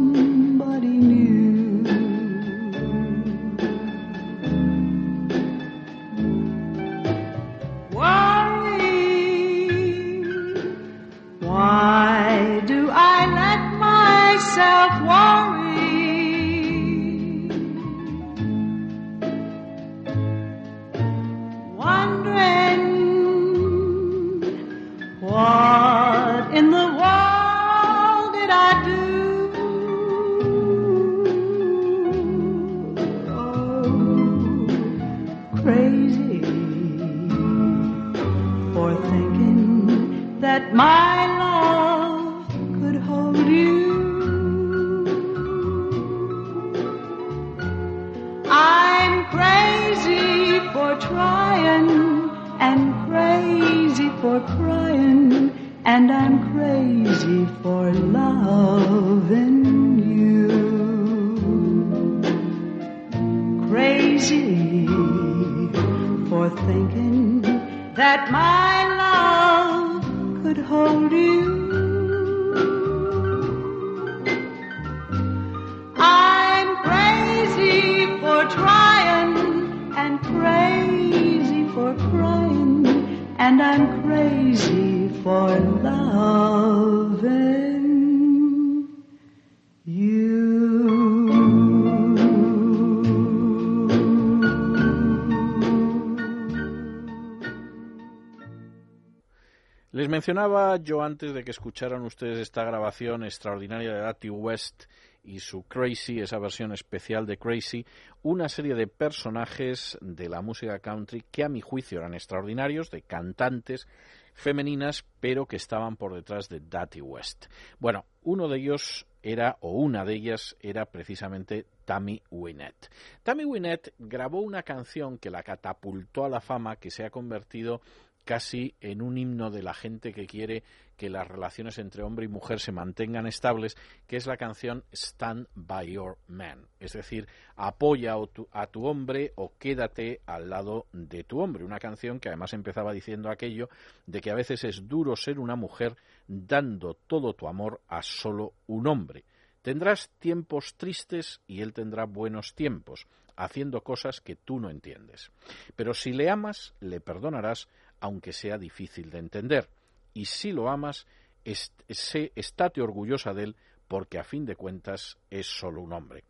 mencionaba yo antes de que escucharan ustedes esta grabación extraordinaria de Dati West y su Crazy, esa versión especial de Crazy, una serie de personajes de la música country que a mi juicio eran extraordinarios, de cantantes femeninas, pero que estaban por detrás de Dati West. Bueno, uno de ellos era, o una de ellas era precisamente Tammy Wynette. Tammy Wynette grabó una canción que la catapultó a la fama, que se ha convertido casi en un himno de la gente que quiere que las relaciones entre hombre y mujer se mantengan estables, que es la canción Stand by Your Man, es decir, apoya a tu, hombre o quédate al lado de tu hombre, una canción que además empezaba diciendo aquello de que a veces es duro ser una mujer dando todo tu amor a solo un hombre. Tendrás tiempos tristes y él tendrá buenos tiempos, haciendo cosas que tú no entiendes. Pero si le amas, le perdonarás, aunque sea difícil de entender. Y si lo amas, sé, estate orgullosa de él, porque a fin de cuentas es solo un hombre.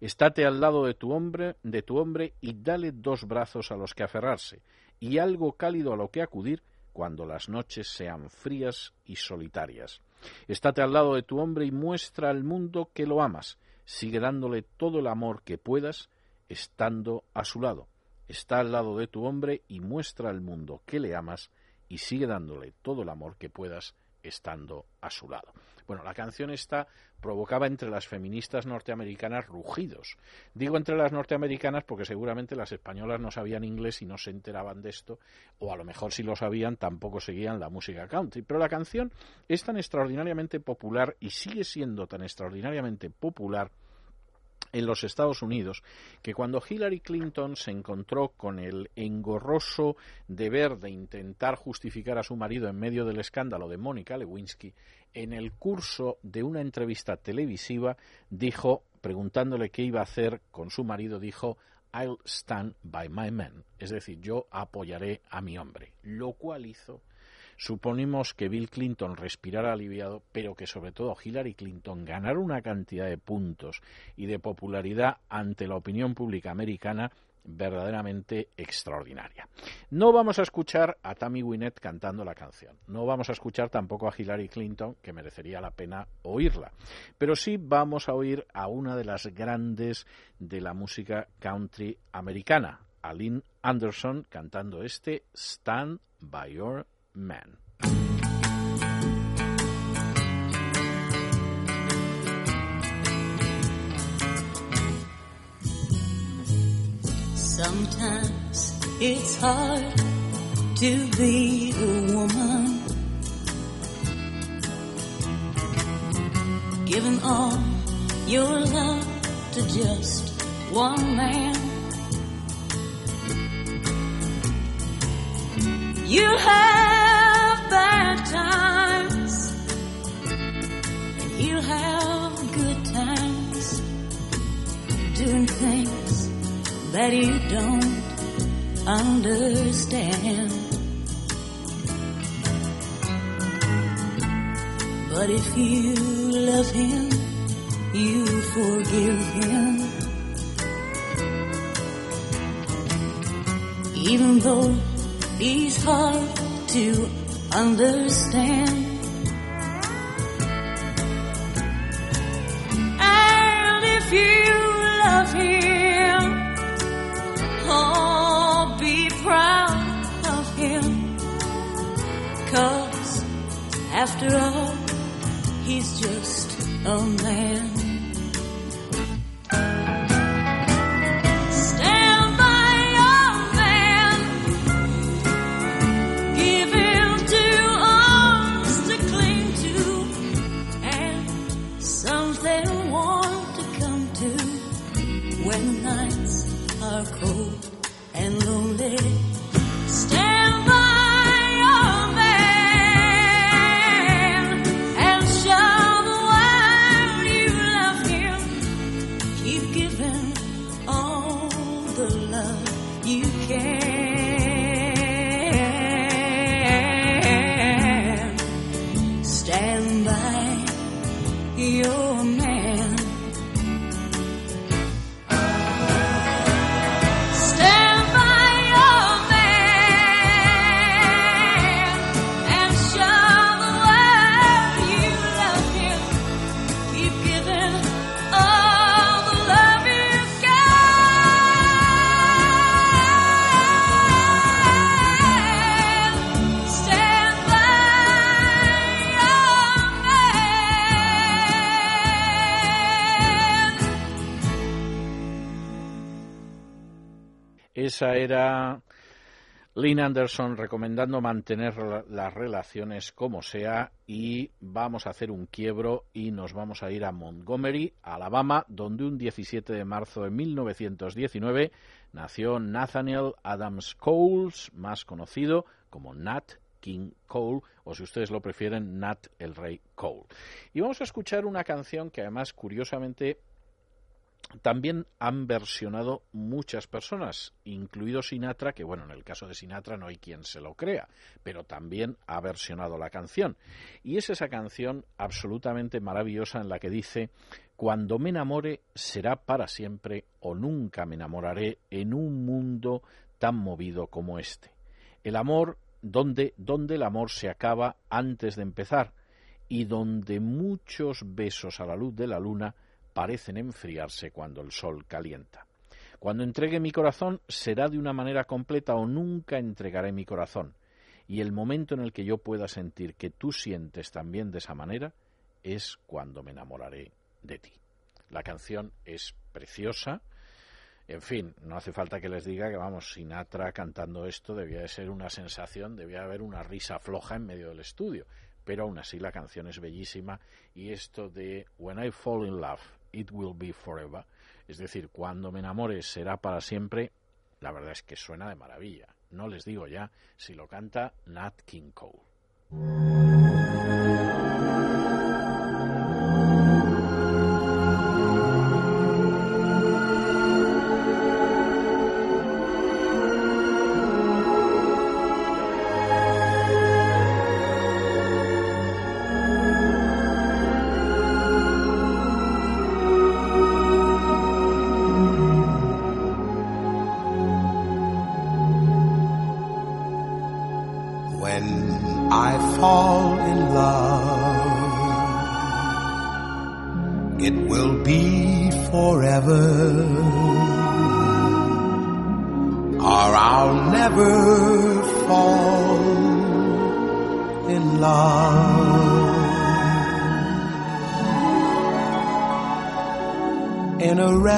Estate al lado de tu hombre, de tu hombre y dale dos brazos a los que aferrarse y algo cálido a lo que acudir cuando las noches sean frías y solitarias. Estate al lado de tu hombre y muestra al mundo que lo amas. Sigue dándole todo el amor que puedas estando a su lado. Está al lado de tu hombre y muestra al mundo que le amas y sigue dándole todo el amor que puedas estando a su lado. Bueno, la canción esta provocaba entre las feministas norteamericanas rugidos. Digo entre las norteamericanas porque seguramente las españolas no sabían inglés y no se enteraban de esto, o a lo mejor si lo sabían tampoco seguían la música country. Pero la canción es tan extraordinariamente popular y sigue siendo tan extraordinariamente popular en los Estados Unidos que cuando Hillary Clinton se encontró con el engorroso deber de intentar justificar a su marido en medio del escándalo de Mónica Lewinsky, en el curso de una entrevista televisiva dijo, preguntándole qué iba a hacer con su marido, dijo I'll stand by my man, es decir, yo apoyaré a mi hombre, lo cual hizo Suponemos que Bill Clinton respirara aliviado, pero que sobre todo Hillary Clinton ganara una cantidad de puntos y de popularidad ante la opinión pública americana verdaderamente extraordinaria. No vamos a escuchar a Tammy Wynette cantando la canción, no vamos a escuchar tampoco a Hillary Clinton, que merecería la pena oírla, pero sí vamos a oír a una de las grandes de la música country americana, a Lynn Anderson cantando este Stand by Your man. Sometimes it's hard to be a woman. Giving all your love to just one man. You have doing things that you don't understand. But if you love him, you forgive him. Even though he's hard to understand. After all, he's just a man. Esa era Lynn Anderson recomendando mantener las relaciones como sea y vamos a hacer un quiebro y nos vamos a ir a Montgomery, Alabama, donde un 17 de marzo de 1919 nació Nathaniel Adams Coles, más conocido como Nat King Cole, o si ustedes lo prefieren, Nat el Rey Cole. Y vamos a escuchar una canción que además, curiosamente, también han versionado muchas personas, incluido Sinatra, que bueno, en el caso de Sinatra no hay quien se lo crea, pero también ha versionado la canción. Y es esa canción absolutamente maravillosa en la que dice, cuando me enamore será para siempre o nunca me enamoraré en un mundo tan movido como este. El amor, donde, donde el amor se acaba antes de empezar y donde muchos besos a la luz de la luna parecen enfriarse cuando el sol calienta. Cuando entregue mi corazón será de una manera completa o nunca entregaré mi corazón. Y el momento en el que yo pueda sentir que tú sientes también de esa manera es cuando me enamoraré de ti. La canción es preciosa. En fin, no hace falta que les diga que, vamos, Sinatra cantando esto debía de ser una sensación, debía haber una risa floja en medio del estudio. Pero aún así la canción es bellísima y esto de When I Fall in Love It Will Be Forever, es decir, cuando me enamore será para siempre, la verdad es que suena de maravilla. No les digo ya si lo canta Nat King Cole.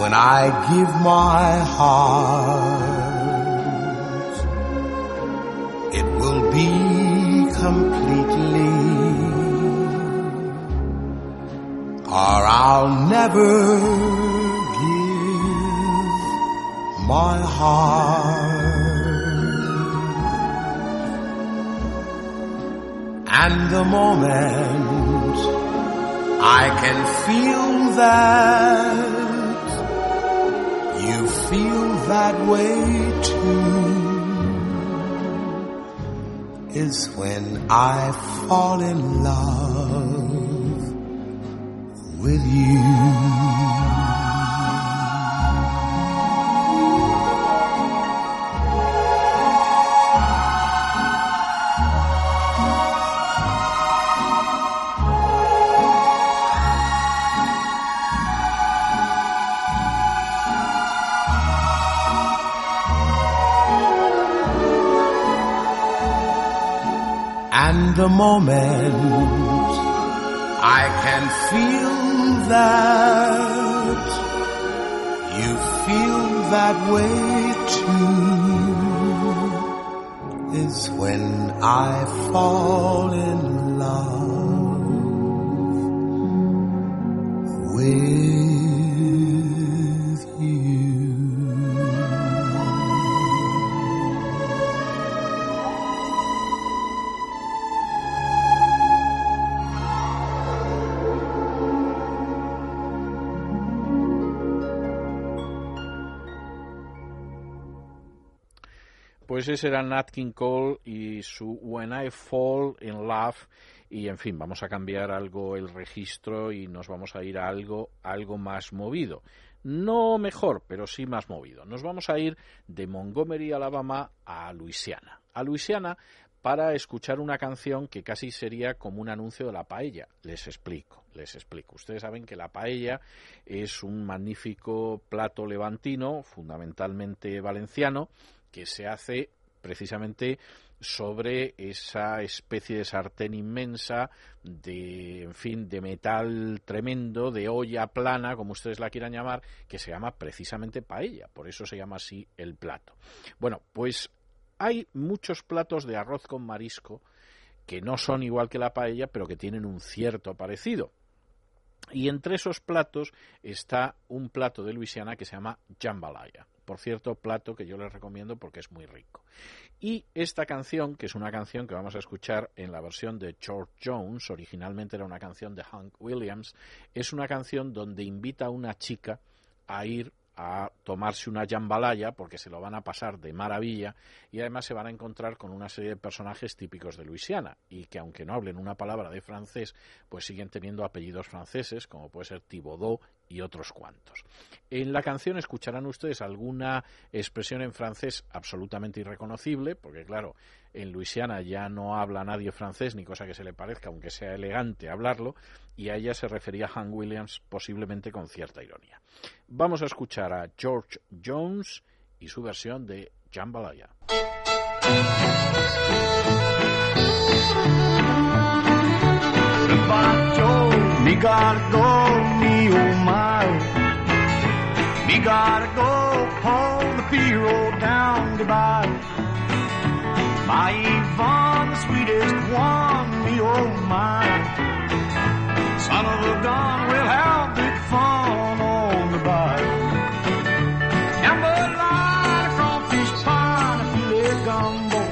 When I give my heart it will be completely, or I'll never give my heart. And the moment I can feel that that way too is when I fall in love Pues ese era Nat King Cole y su When I Fall in Love. Y en fin, vamos a cambiar algo el registro y nos vamos a ir a algo, algo más movido. No mejor, pero sí más movido. Nos vamos a ir de Montgomery, Alabama, a Luisiana. A Luisiana para escuchar una canción que casi sería como un anuncio de la paella. Les explico, les explico. Ustedes saben que la paella es un magnífico plato levantino, fundamentalmente valenciano, que se hace precisamente sobre esa especie de sartén inmensa de en fin de metal tremendo de olla plana como ustedes la quieran llamar que se llama precisamente paella. Por eso se llama así el plato. Bueno pues hay muchos platos de arroz con marisco que no son igual que la paella pero que tienen un cierto parecido y entre esos platos está un plato de Luisiana que se llama jambalaya por cierto, plato que yo les recomiendo porque es muy rico. Y esta canción, que es una canción que vamos a escuchar en la versión de George Jones, originalmente era una canción de Hank Williams, es una canción donde invita a una chica a ir a tomarse una jambalaya porque se lo van a pasar de maravilla y además se van a encontrar con una serie de personajes típicos de Luisiana y que aunque no hablen una palabra de francés pues siguen teniendo apellidos franceses como puede ser Thibaudot y otros cuantos. En la canción escucharán ustedes alguna expresión en francés absolutamente irreconocible, porque claro, en Luisiana ya no habla nadie francés, ni cosa que se le parezca, aunque sea elegante hablarlo, y a ella se refería Hank Williams posiblemente con cierta ironía. Vamos a escuchar a George Jones y su versión de Jambalaya. Gotta go pull the P-road down Goodbye. My Yvonne, the sweetest one, me oh my. Son of a gun, we'll have big fun on the bayou. Jambalaya, crawfish pie, and filet gumbo.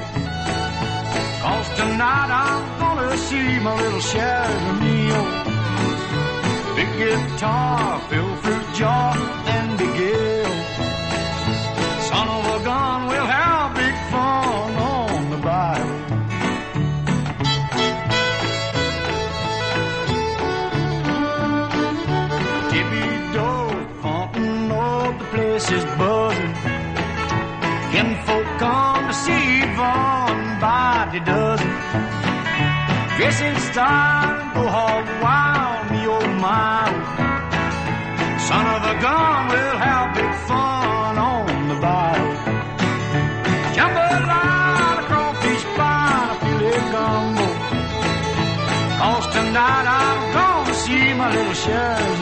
Cause tonight I'm gonna see my little Sharon meal oh. big guitar, fill fruit jar, and big ale. Son of a gun, we'll have big fun on the bayou. Tippy door, pumping up, the place is buzzing. Kinfolk come to see Vaughn by the dozen. Dress in style, go hog wild, me oh my. Son of a gun, we'll have big fun on the bayou. Jambalaya, crawfish pie, a filet gumbo. Cause tonight I'm gonna see my little shares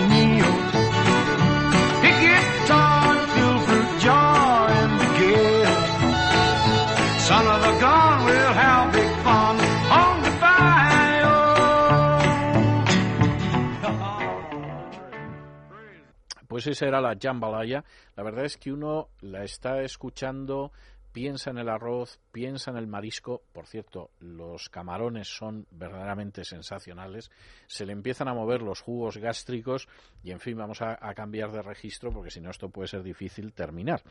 Pues esa era la jambalaya. La verdad es que uno la está escuchando, piensa en el arroz, piensa en el marisco. Por cierto, los camarones son verdaderamente sensacionales. Se le empiezan a mover los jugos gástricos y, en fin, vamos a, cambiar de registro porque si no esto puede ser difícil terminar.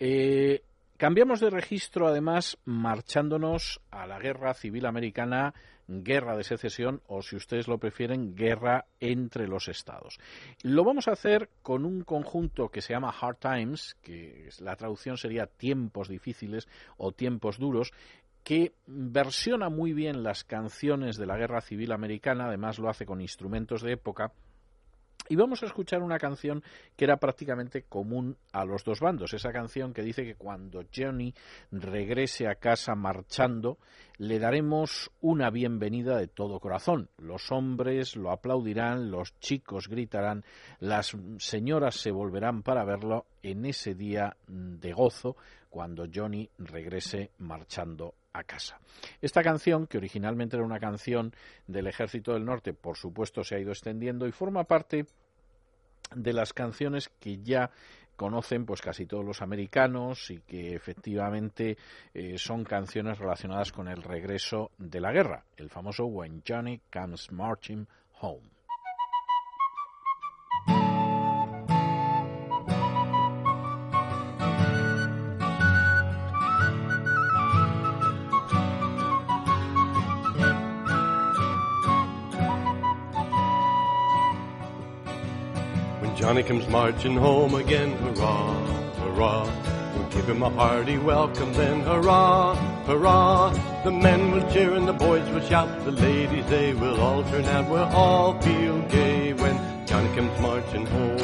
Eh, cambiamos de registro, además, marchándonos a la Guerra Civil Americana guerra de secesión o, si ustedes lo prefieren, guerra entre los estados. Lo vamos a hacer con un conjunto que se llama Hard Times, que la traducción sería tiempos difíciles o tiempos duros, que versiona muy bien las canciones de la guerra civil americana, además lo hace con instrumentos de época, y vamos a escuchar una canción que era prácticamente común a los dos bandos. Esa canción que dice que cuando Johnny regrese a casa marchando, le daremos una bienvenida de todo corazón. Los hombres lo aplaudirán, los chicos gritarán, las señoras se volverán para verlo en ese día de gozo cuando Johnny regrese marchando a casa. Esta canción, que originalmente era una canción del Ejército del Norte, por supuesto se ha ido extendiendo y forma parte de las canciones que ya conocen pues casi todos los americanos y que efectivamente eh, son canciones relacionadas con el regreso de la guerra, el famoso When Johnny Comes Marching Home. Johnny comes marching home again, hurrah, hurrah. When give him a hearty welcome, then hurrah, hurrah. The men will cheer and the boys will shout, the ladies they will all turn out. We'll all feel gay when Johnny comes marching home.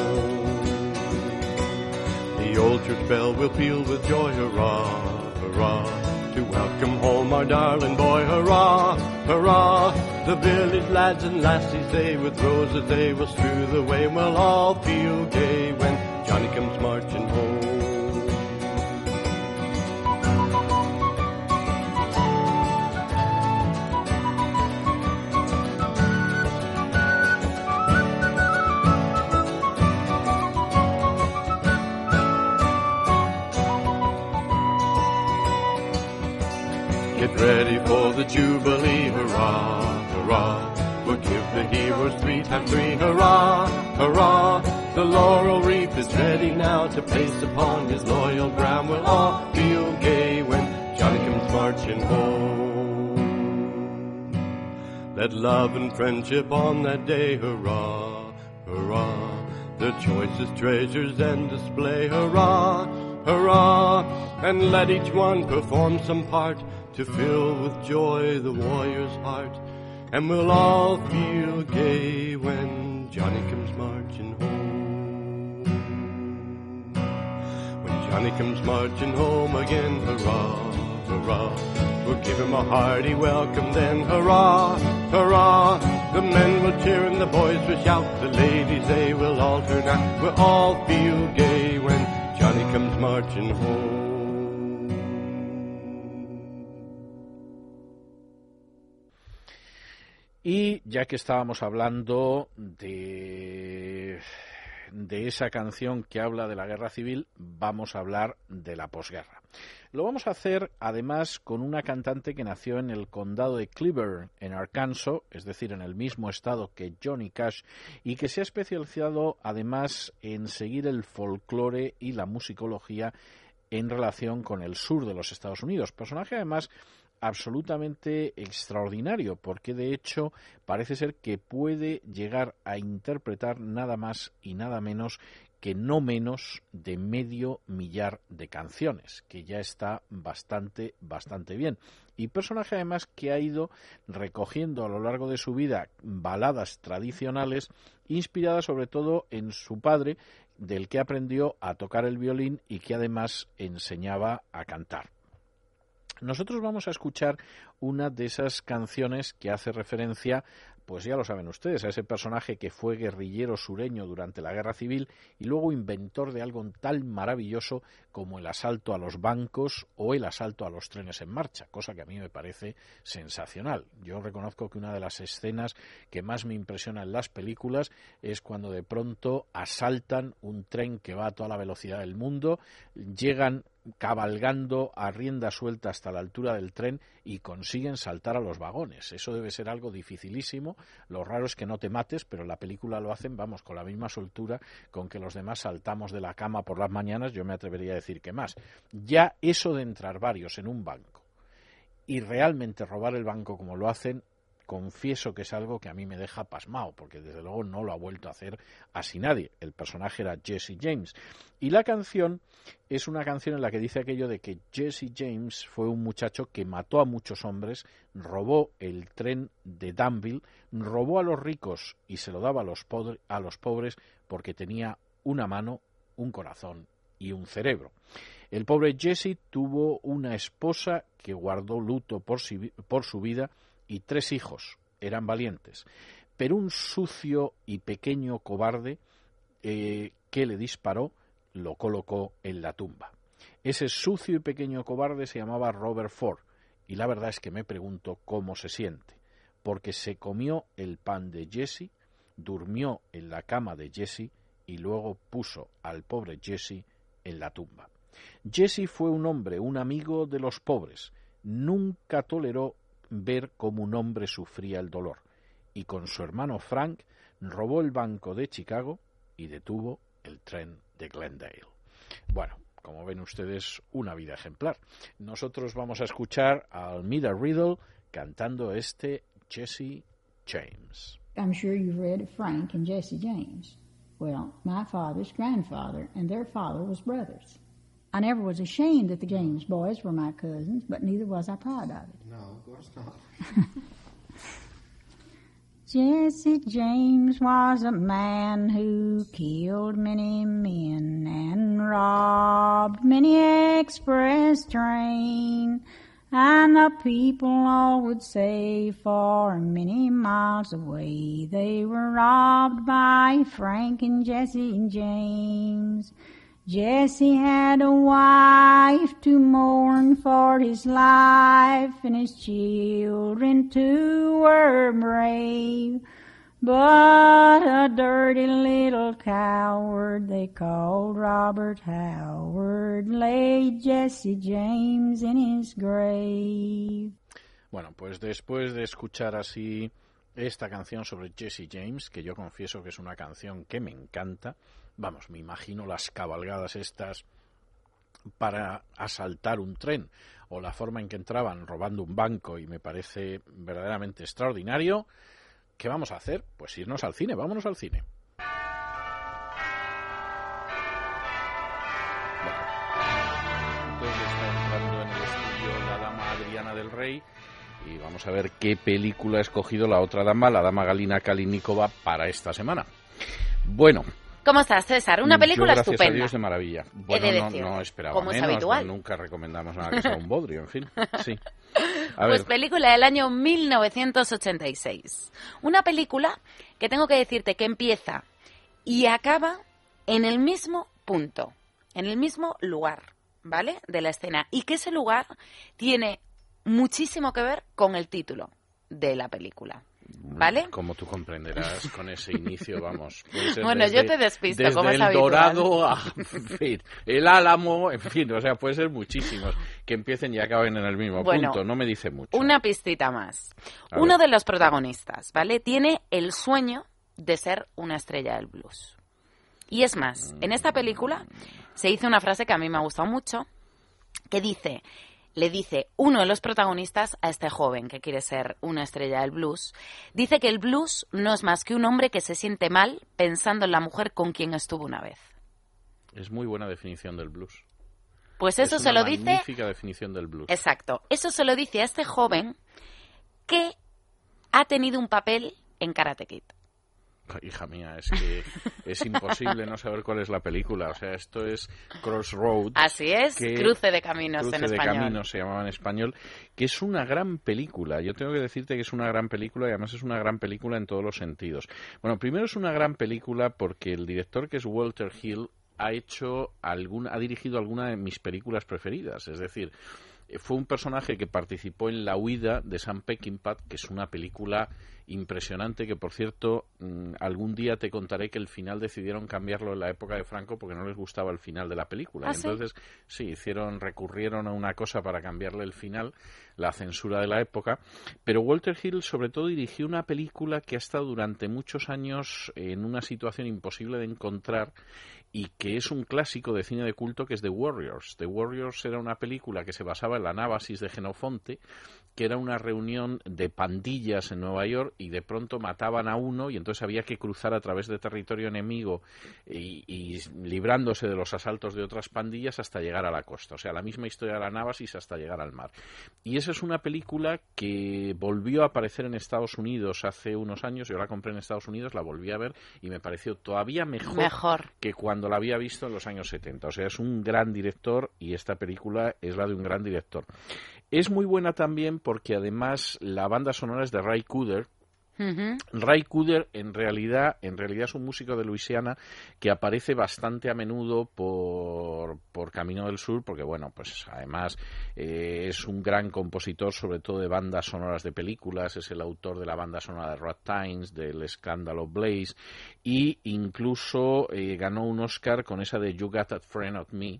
The old church bell will peal with joy, hurrah, hurrah. To welcome home our darling boy, hurrah, hurrah. The village lads and lassies, they with roses, they will strew the way, we'll all feel gay when Johnny comes marching home. The Jubilee, hurrah, hurrah. We'll give the heroes three times three, hurrah, hurrah. The laurel wreath is ready now to place upon his loyal ground. We'll all feel gay when Johnny comes marching home. Let love and friendship on that day, hurrah, hurrah. The choicest treasures and display, hurrah, hurrah. And let each one perform some part to fill with joy the warrior's heart. And we'll all feel gay when Johnny comes marching home. When Johnny comes marching home again, hurrah, hurrah. We'll give him a hearty welcome then, hurrah, hurrah. The men will cheer and the boys will shout, the ladies they will all turn out. We'll all feel gay when Johnny comes marching home. Y ya que estábamos hablando de, de esa canción que habla de la guerra civil, vamos a hablar de la posguerra. Lo vamos a hacer además con una cantante que nació en el condado de Cleaver, en Arkansas, es decir, en el mismo estado que Johnny Cash, y que se ha especializado además en seguir el folclore y la musicología en relación con el sur de los Estados Unidos. Personaje además absolutamente extraordinario, porque de hecho parece ser que puede llegar a interpretar nada más y nada menos que no menos de medio millar de canciones, que ya está bastante, bastante bien. Y personaje además que ha ido recogiendo a lo largo de su vida baladas tradicionales, inspiradas sobre todo en su padre, del que aprendió a tocar el violín y que además enseñaba a cantar. Nosotros vamos a escuchar una de esas canciones que hace referencia, pues ya lo saben ustedes, a ese personaje que fue guerrillero sureño durante la Guerra Civil y luego inventor de algo tan maravilloso como el asalto a los bancos o el asalto a los trenes en marcha, cosa que a mí me parece sensacional. Yo reconozco que una de las escenas que más me impresiona en las películas es cuando de pronto asaltan un tren que va a toda la velocidad del mundo, llegan cabalgando a rienda suelta hasta la altura del tren y consiguen saltar a los vagones. Eso debe ser algo dificilísimo. Lo raro es que no te mates, pero en la película lo hacen, vamos, con la misma soltura con que los demás saltamos de la cama por las mañanas, yo me atrevería a decir que más. Ya eso de entrar varios en un banco y realmente robar el banco como lo hacen, confieso que es algo que a mí me deja pasmado, porque desde luego no lo ha vuelto a hacer así nadie. El personaje era Jesse James. Y la canción es una canción en la que dice aquello de que Jesse James fue un muchacho que mató a muchos hombres, robó el tren de Danville, robó a los ricos y se lo daba a los, a los pobres porque tenía una mano, un corazón y un cerebro. El pobre Jesse tuvo una esposa que guardó luto por, si, por su vida y tres hijos, eran valientes, pero un sucio y pequeño cobarde eh, que le disparó lo colocó en la tumba. Ese sucio y pequeño cobarde se llamaba Robert Ford, y la verdad es que me pregunto cómo se siente, porque se comió el pan de Jesse, durmió en la cama de Jesse y luego puso al pobre Jesse en la tumba. Jesse fue un hombre, un amigo de los pobres, nunca toleró ver cómo un hombre sufría el dolor, y con su hermano Frank robó el banco de Chicago y detuvo el tren de Glendale. Bueno, como ven ustedes, una vida ejemplar. Nosotros vamos a escuchar a Almida Riddle cantando este Jesse James. I'm sure you've read of Frank and Jesse James. Well, my father's grandfather and their father was brothers. I never was ashamed that the James boys were my cousins, but neither was I proud of it. No, of course not. Jesse James was a man who killed many men and robbed many express train. And the people all would say for many miles away they were robbed by Frank and Jesse and James. Jesse had a wife to mourn for his life, and his children too were brave. But a dirty little coward they called Robert Howard laid Jesse James in his grave. Bueno, pues después de escuchar así esta canción sobre Jesse James, que yo confieso que es una canción que me encanta, vamos, me imagino las cabalgadas estas para asaltar un tren o la forma en que entraban robando un banco y me parece verdaderamente extraordinario. ¿Qué vamos a hacer? Pues irnos al cine, vámonos al cine. Del Rey y vamos a ver qué película ha escogido la otra dama, la dama Galina Kalinikova, para esta semana. Bueno, ¿Cómo estás, César? Una película yo, gracias estupenda. a Dios de maravilla. Bueno, de no, decir, no esperaba como es menos, habitual. no, nunca recomendamos nada que sea un bodrio, en fin. Sí. A Pues ver, película del año 1986. Una película que tengo que decirte que empieza y acaba en el mismo punto, en el mismo lugar, ¿vale? De la escena. Y que ese lugar tiene muchísimo que ver con el título de la película. ¿Vale? como tú comprenderás, con ese inicio, vamos. Bueno, yo desde- te despisto, Desde como es el habitual. Dorado a en fin, el Álamo, en fin, o sea, puede ser muchísimos que empiecen y acaben en el mismo Bueno, punto. No me dice mucho. Una pistita más. A Uno ver. de los protagonistas, ¿vale? Tiene el sueño de ser una estrella del blues. Y es más, en esta película se dice una frase que a mí me ha gustado mucho, que dice, le dice uno de los protagonistas a este joven que quiere ser una estrella del blues, dice que el blues no es más que un hombre que se siente mal pensando en la mujer con quien estuvo una vez. Es muy buena definición del blues. Pues eso Es se una lo dice magnífica definición del blues. Exacto. Eso se lo dice a este joven que ha tenido un papel en Karate Kid. Hija mía, es que es imposible no saber cuál es la película. O sea, esto es Crossroads. Así es, que- Cruce de Caminos Cruce en de español. Caminos se llamaba en español, que es una gran película. Yo tengo que decirte que es una gran película y además es una gran película en todos los sentidos. Bueno, primero es una gran película porque el director que es Walter Hill ha hecho alguna, ha dirigido alguna de mis películas preferidas. Es decir, eh, fue un personaje que participó en La huida de Sam Peckinpah, que es una película impresionante que, por cierto, mm, algún día te contaré que el final decidieron cambiarlo en la época de Franco porque no les gustaba el final de la película. ¿Ah, sí? entonces, sí, hicieron, recurrieron a una cosa para cambiarle el final, la censura de la época. Pero Walter Hill, sobre todo, dirigió una película que ha estado durante muchos años en una situación imposible de encontrar y que es un clásico de cine de culto que es The Warriors. The Warriors era una película que se basaba en la Nábasis de Genofonte, que era una reunión de pandillas en Nueva York y de pronto mataban a uno y entonces había que cruzar a través de territorio enemigo y, y librándose de los asaltos de otras pandillas hasta llegar a la costa. O sea, la misma historia de la Nábasis hasta llegar al mar. Y esa es una película que volvió a aparecer en Estados Unidos hace unos años. Yo la compré en Estados Unidos, la volví a ver y me pareció todavía mejor, Mejor. que cuando la había visto en los años 70. O sea, es un gran director y esta película es la de un gran director. Es muy buena también porque además la banda sonora es de Ray Cooder. Ray Cooder en realidad, en realidad es un músico de Luisiana que aparece bastante a menudo por, por Camino del Sur, porque bueno, pues además eh, es un gran compositor, sobre todo de bandas sonoras de películas, es el autor de la banda sonora de Rat Times, del escándalo Blaze, y incluso eh, ganó un Oscar con esa de You Got a Friend of Me,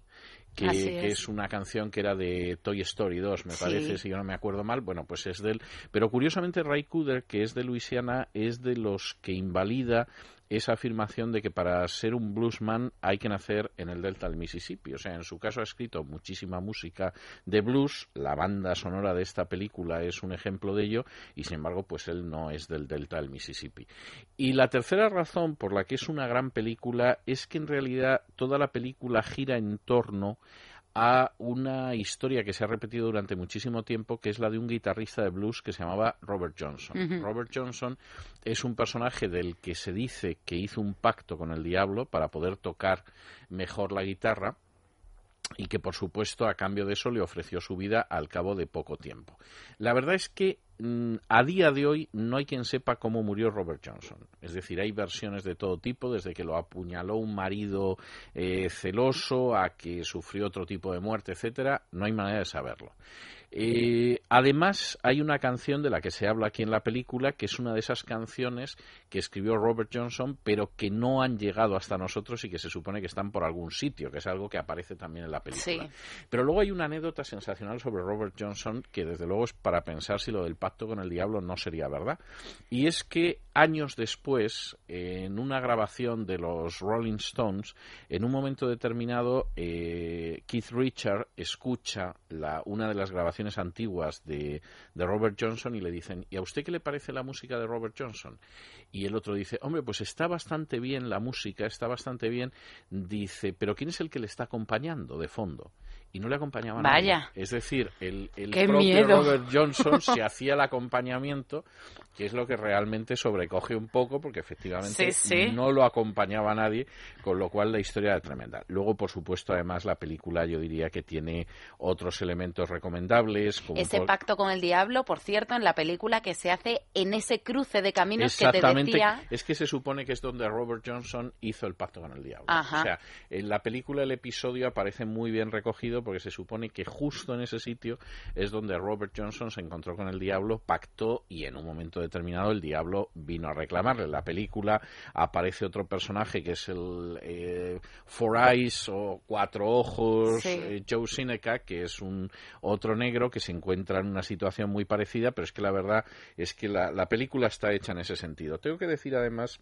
que, Así que es. es una canción que era de Toy Story 2, me Sí. parece, si yo no me acuerdo mal. Bueno, pues es del. Pero curiosamente, Ray Cooder, que es de Luisiana, es de los que invalida esa afirmación de que para ser un bluesman hay que nacer en el delta del Mississippi. O sea, en su caso ha escrito muchísima música de blues. La banda sonora de esta película es un ejemplo de ello y, sin embargo, pues él no es del delta del Mississippi. Y la tercera razón por la que es una gran película es que en realidad toda la película gira en torno a una historia que se ha repetido durante muchísimo tiempo, que es la de un guitarrista de blues que se llamaba Robert Johnson. Robert Johnson es un personaje del que se dice que hizo un pacto con el diablo para poder tocar mejor la guitarra y que por supuesto a cambio de eso le ofreció su vida al cabo de poco tiempo. La verdad es que mm, a día de hoy no hay quien sepa cómo murió Robert Johnson. Es decir, hay versiones de todo tipo, desde que lo apuñaló un marido eh, celoso a que sufrió otro tipo de muerte, etcétera. No hay manera de saberlo. Eh, además, hay una canción de la que se habla aquí en la película, que es una de esas canciones que escribió Robert Johnson, pero que no han llegado hasta nosotros y que se supone que están por algún sitio, que es algo que aparece también en la película. Sí. Pero luego hay una anécdota sensacional sobre Robert Johnson que desde luego es para pensar si lo del pacto con el diablo no sería verdad. Y es que años después, en una grabación de los Rolling Stones, en un momento determinado, eh, Keith Richard escucha la, una de las grabaciones antiguas de, de Robert Johnson y le dicen, ¿y a usted qué le parece la música de Robert Johnson? Y el otro dice, hombre, pues está bastante bien la música, está bastante bien. Dice, pero ¿quién es el que le está acompañando de fondo? Y no le acompañaba nadie. Vaya. Es decir, el, el ¡Qué propio miedo! Robert Johnson se hacía el acompañamiento, que es lo que realmente sobrecoge un poco, porque efectivamente Sí, sí. no lo acompañaba nadie, con lo cual la historia era tremenda. Luego, por supuesto, además, la película yo diría que tiene otros elementos recomendables, como Ese por- pacto con el diablo, por cierto, en la película que se hace en ese cruce de caminos que te Exactamente, decía. es que se supone que es donde Robert Johnson hizo el pacto con el diablo. Ajá. O sea, en la película el episodio aparece muy bien recogido porque se supone que justo en ese sitio es donde Robert Johnson se encontró con el diablo, pactó y en un momento determinado el diablo vino a reclamarle. En la película aparece otro personaje que es el eh, Four Eyes o Cuatro Ojos, Sí. eh, Joe Seneca, que es un otro negro que se encuentra en una situación muy parecida, pero es que la verdad es que la, la película está hecha en ese sentido. Tengo que decir además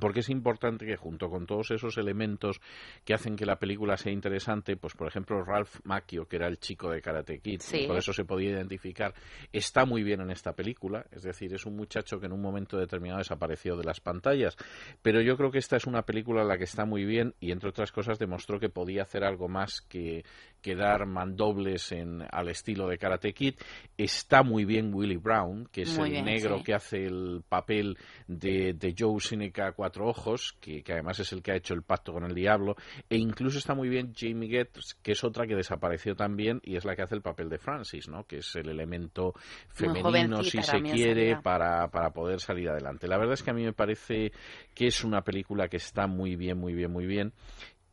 porque es importante que junto con todos esos elementos que hacen que la película sea interesante, pues por ejemplo Ralph Macchio, que era el chico de Karate Kid, Sí. y por eso se podía identificar, está muy bien en esta película, es decir, es un muchacho que en un momento determinado desapareció de las pantallas, pero yo creo que esta es una película en la que está muy bien y entre otras cosas demostró que podía hacer algo más que, que dar mandobles en, al estilo de Karate Kid. Está muy bien Willie Brown, que es Muy el bien, negro sí. que hace el papel de, de Joe Seneca Cuatro Ojos, que, que además es el que ha hecho el pacto con el diablo, e incluso está muy bien Jamie Getz, que es otra que desapareció también y es la que hace el papel de Francis, ¿no? que es el elemento femenino, si se quiere, para, para poder salir adelante. La verdad es que a mí me parece que es una película que está muy bien, muy bien, muy bien.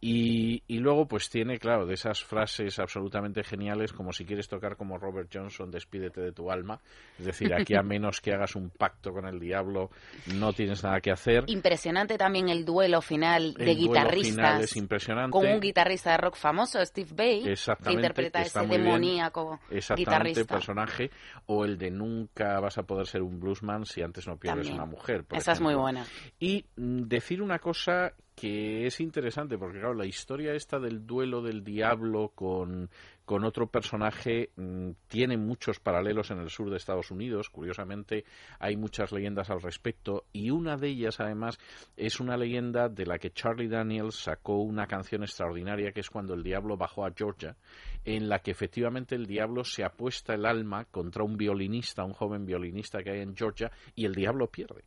Y, y luego pues tiene, claro, de esas frases absolutamente geniales como si quieres tocar como Robert Johnson, despídete de tu alma. Es decir, aquí a menos que hagas un pacto con el diablo, no tienes nada que hacer. Impresionante también el duelo final de El duelo guitarristas. final es impresionante. Con un guitarrista de rock famoso, Steve Bay, que interpreta ese bien. demoníaco Exactamente, guitarrista. personaje. O el de nunca vas a poder ser un bluesman si antes no pierdes También. una mujer. Esa es muy buena. Y mm, decir una cosa que es interesante, porque claro, la historia esta del duelo del diablo con, con otro personaje mm, tiene muchos paralelos en el sur de Estados Unidos. Curiosamente, hay muchas leyendas al respecto y una de ellas, además, es una leyenda de la que Charlie Daniels sacó una canción extraordinaria que es cuando el diablo bajó a Georgia, en la que efectivamente el diablo se apuesta el alma contra un violinista, un joven violinista que hay en Georgia, y el diablo pierde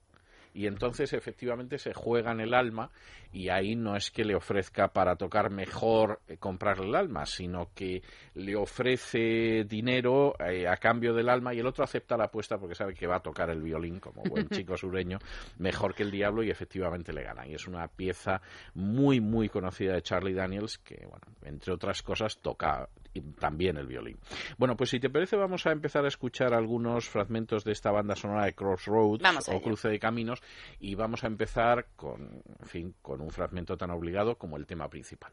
y entonces efectivamente se juega en el alma y ahí no es que le ofrezca para tocar mejor eh, comprarle el alma, sino que le ofrece dinero eh, a cambio del alma y el otro acepta la apuesta porque sabe que va a tocar el violín como buen chico sureño mejor que el diablo y efectivamente le gana. Y es una pieza muy muy conocida de Charlie Daniels que, bueno, entre otras cosas toca y también el violín. Bueno, pues si te parece vamos a empezar a escuchar algunos fragmentos de esta banda sonora de Crossroads o. Cruce de Caminos y vamos a empezar con, en fin, con un fragmento tan obligado como el tema principal.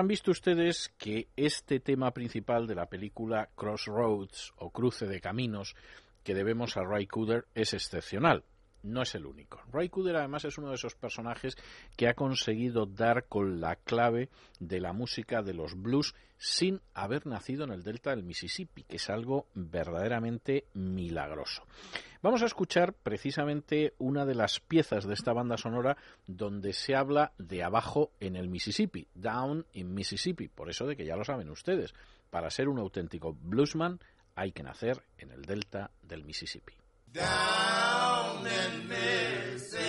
Habrán visto ustedes que este tema principal de la película Crossroads o Cruce de Caminos que debemos a Ray Cooder es excepcional no es el único. Ray Cooder además es uno de esos personajes que ha conseguido dar con la clave de la música de los blues sin haber nacido en el delta del Mississippi, que es algo verdaderamente milagroso. Vamos a escuchar precisamente una de las piezas de esta banda sonora donde se habla de abajo en el Mississippi, Down in Mississippi, por eso de que ya lo saben ustedes, para ser un auténtico bluesman hay que nacer en el delta del Mississippi. down in Mississippi.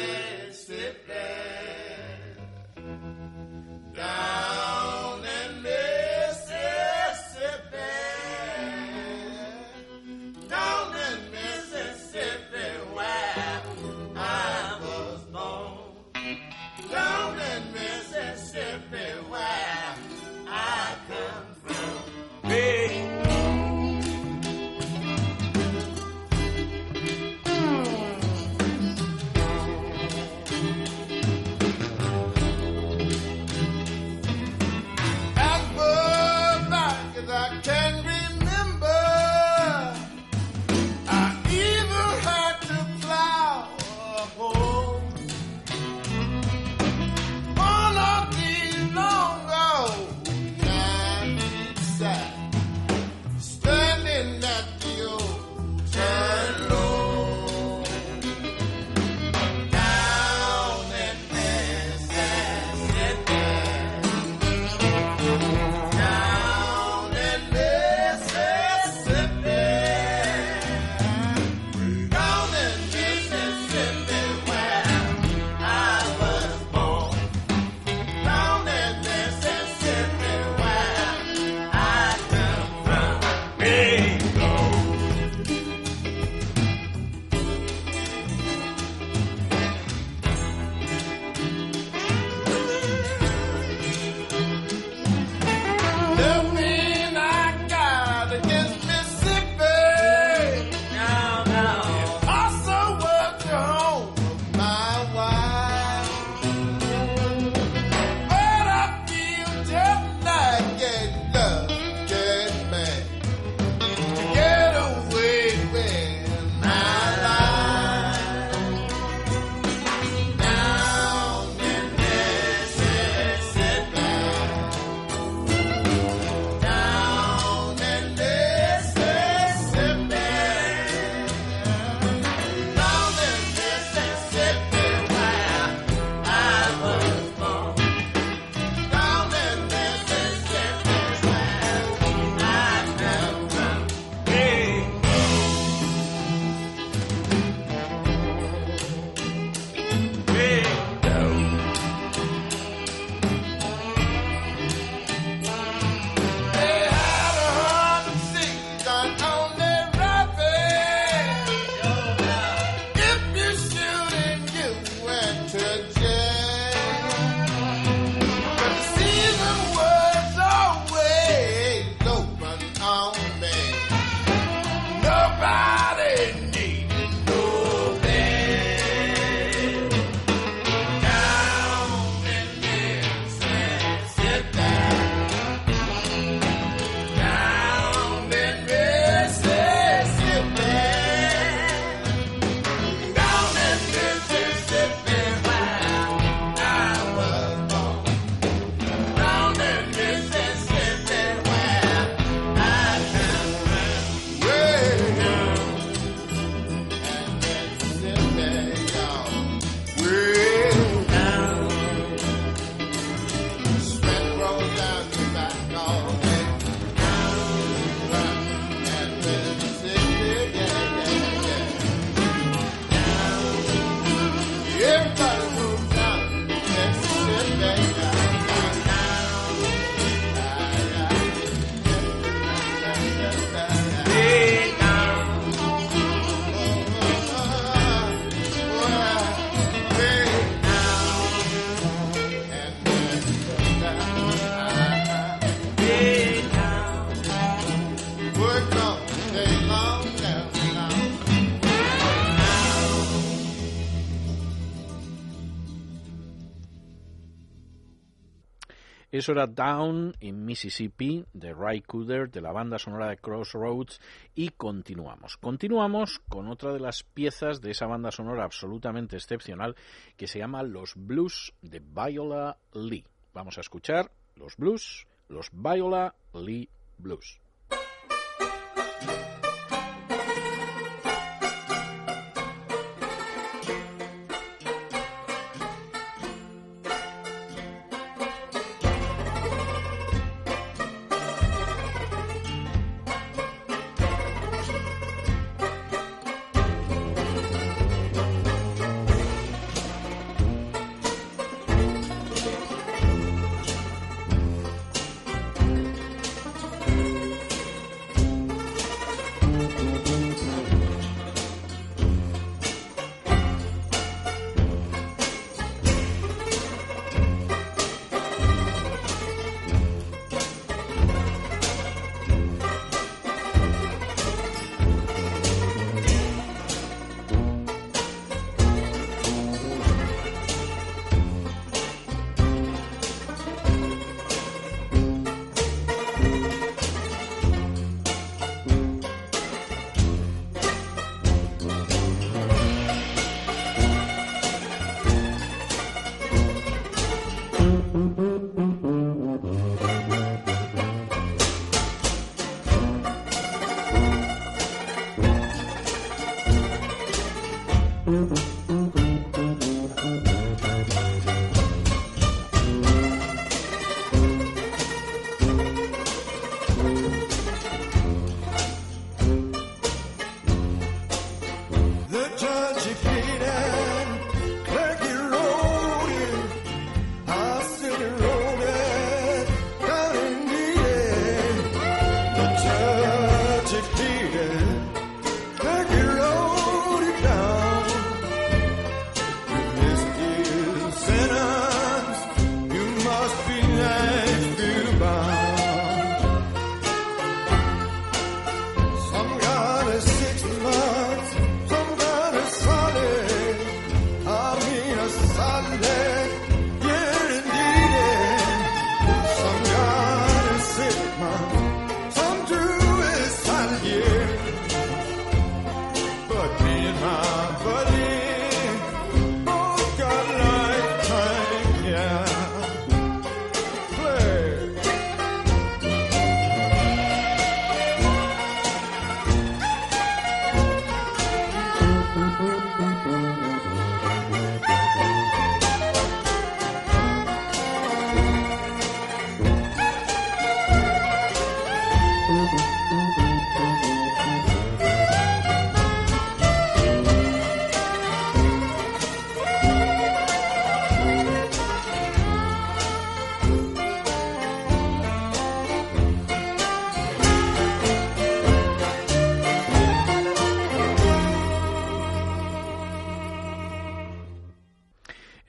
Era Down in Mississippi de Ray Cooder de la banda sonora de Crossroads y continuamos. Continuamos con otra de las piezas de esa banda sonora absolutamente excepcional que se llama Los Blues de Viola Lee. Vamos a escuchar los blues, los Viola Lee Blues.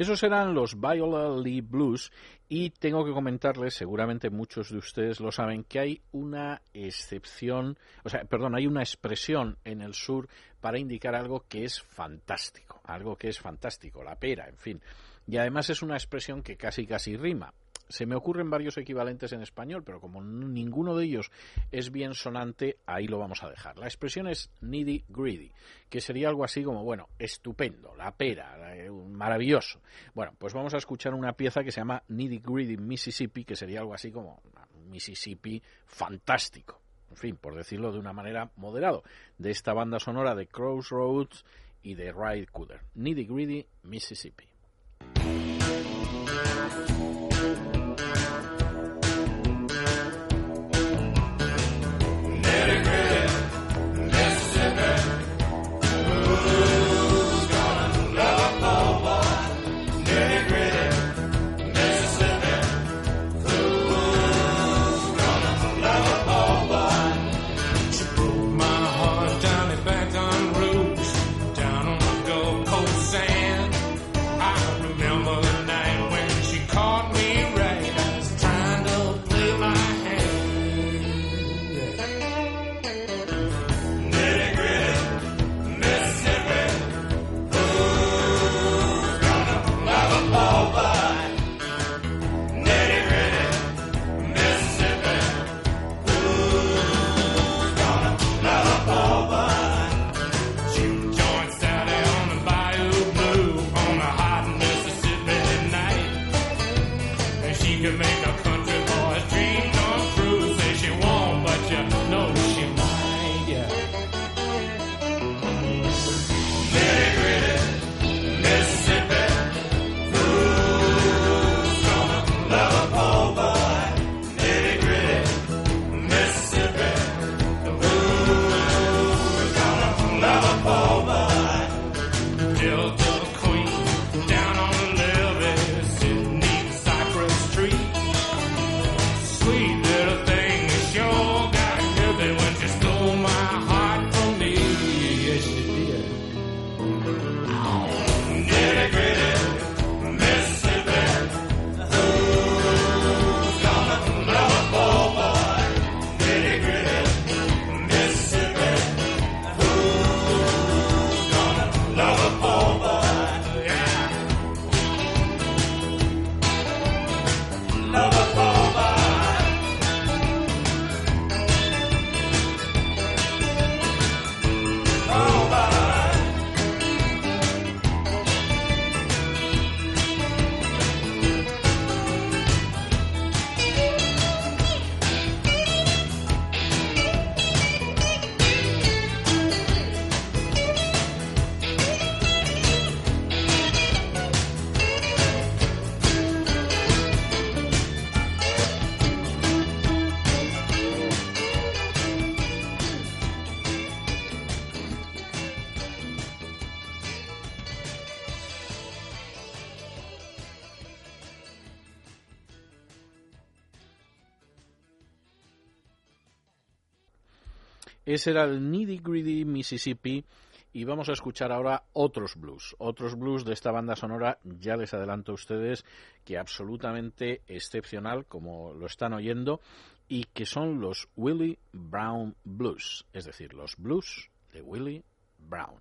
Esos eran los Viola Lee Blues y tengo que comentarles, seguramente muchos de ustedes lo saben, que hay una excepción, o sea, perdón, hay una expresión en el sur para indicar algo que es fantástico, algo que es fantástico, la pera, en fin. Y además es una expresión que casi casi rima. Se me ocurren varios equivalentes en español, pero como ninguno de ellos es bien sonante, ahí lo vamos a dejar. La expresión es needy greedy, que sería algo así como, bueno, estupendo, la pera, eh, maravilloso. Bueno, pues vamos a escuchar una pieza que se llama Needy Greedy Mississippi, que sería algo así como Mississippi fantástico. En fin, por decirlo de una manera moderado, de esta banda sonora de Crossroads y de Ride Cooder. Needy Greedy Mississippi. Ese era el Nitty Gritty Mississippi y vamos a escuchar ahora otros blues, otros blues de esta banda sonora, ya les adelanto a ustedes que absolutamente excepcional como lo están oyendo y que son los Willie Brown Blues, es decir, los blues de Willie Brown.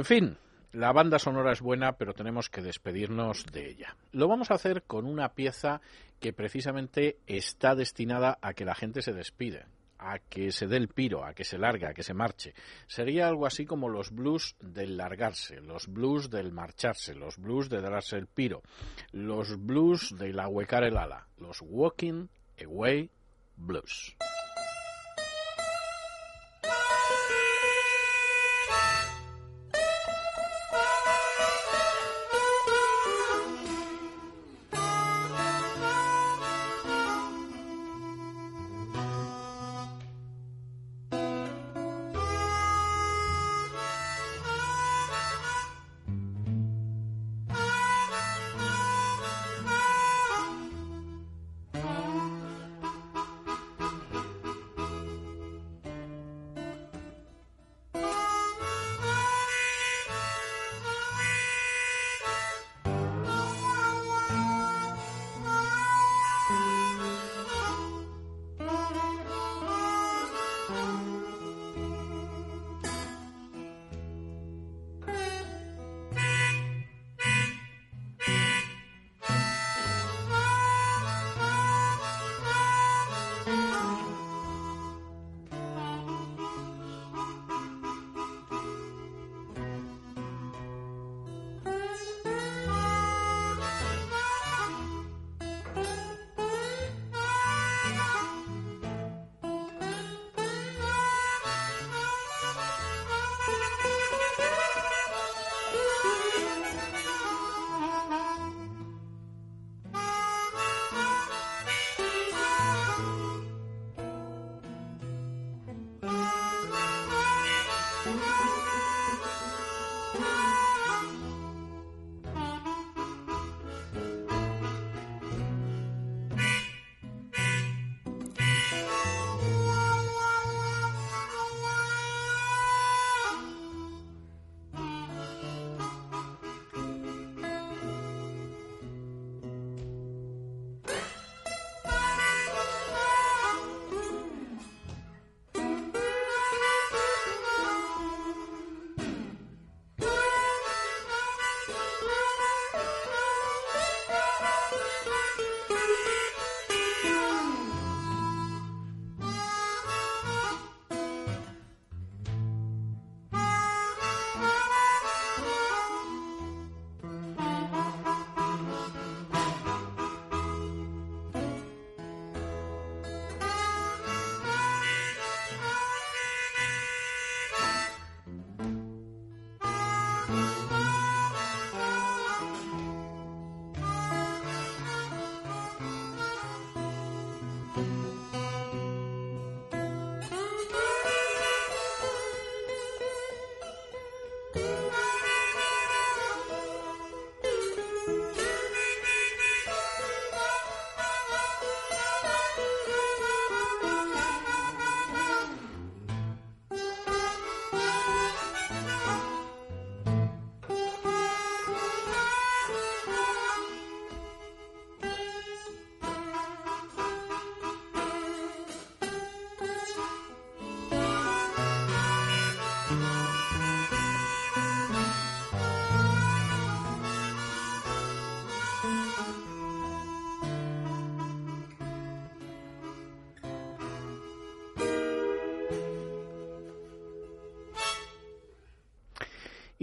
En fin, la banda sonora es buena, pero tenemos que despedirnos de ella. Lo vamos a hacer con una pieza que precisamente está destinada a que la gente se despide, a que se dé el piro, a que se largue, a que se marche. Sería algo así como los blues del largarse, los blues del marcharse, los blues de darse el piro, los blues del ahuecar el ala, los walking away blues.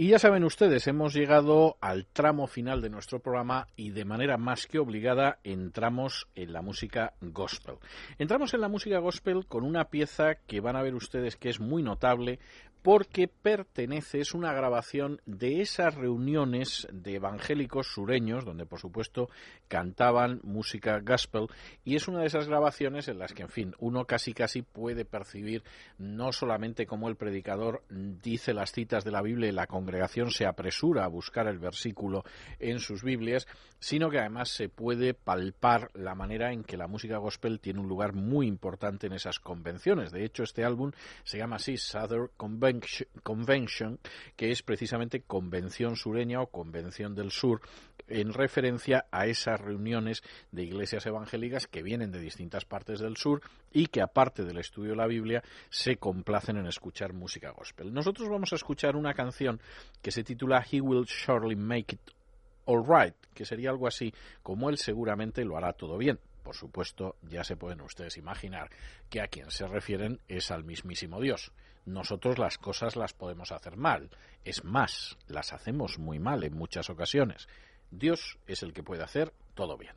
Y ya saben ustedes, hemos llegado al tramo final de nuestro programa y de manera más que obligada entramos en la música gospel. Entramos en la música gospel con una pieza que van a ver ustedes que es muy notable porque pertenece, es una grabación de esas reuniones de evangélicos sureños, donde por supuesto cantaban música gospel, y es una de esas grabaciones en las que, en fin, uno casi casi puede percibir no solamente cómo el predicador dice las citas de la Biblia y la congregación se apresura a buscar el versículo en sus Biblias, sino que además se puede palpar la manera en que la música gospel tiene un lugar muy importante en esas convenciones. De hecho, este álbum se llama así Southern Convention, Convention, que es precisamente Convención Sureña o Convención del Sur, en referencia a esas reuniones de iglesias evangélicas que vienen de distintas partes del sur y que, aparte del estudio de la Biblia, se complacen en escuchar música gospel. Nosotros vamos a escuchar una canción que se titula He Will Surely Make It All Right, que sería algo así como él seguramente lo hará todo bien. Por supuesto, ya se pueden ustedes imaginar que a quien se refieren es al mismísimo Dios. Nosotros las cosas las podemos hacer mal. Es más, las hacemos muy mal en muchas ocasiones. Dios es el que puede hacer todo bien.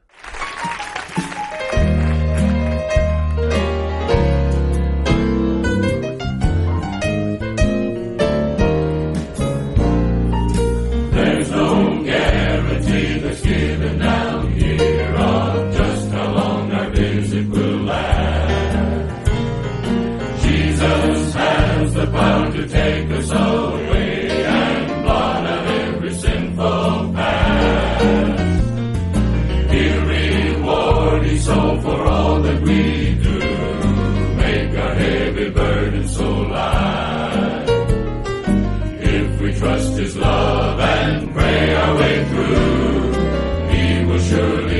Way through, He will surely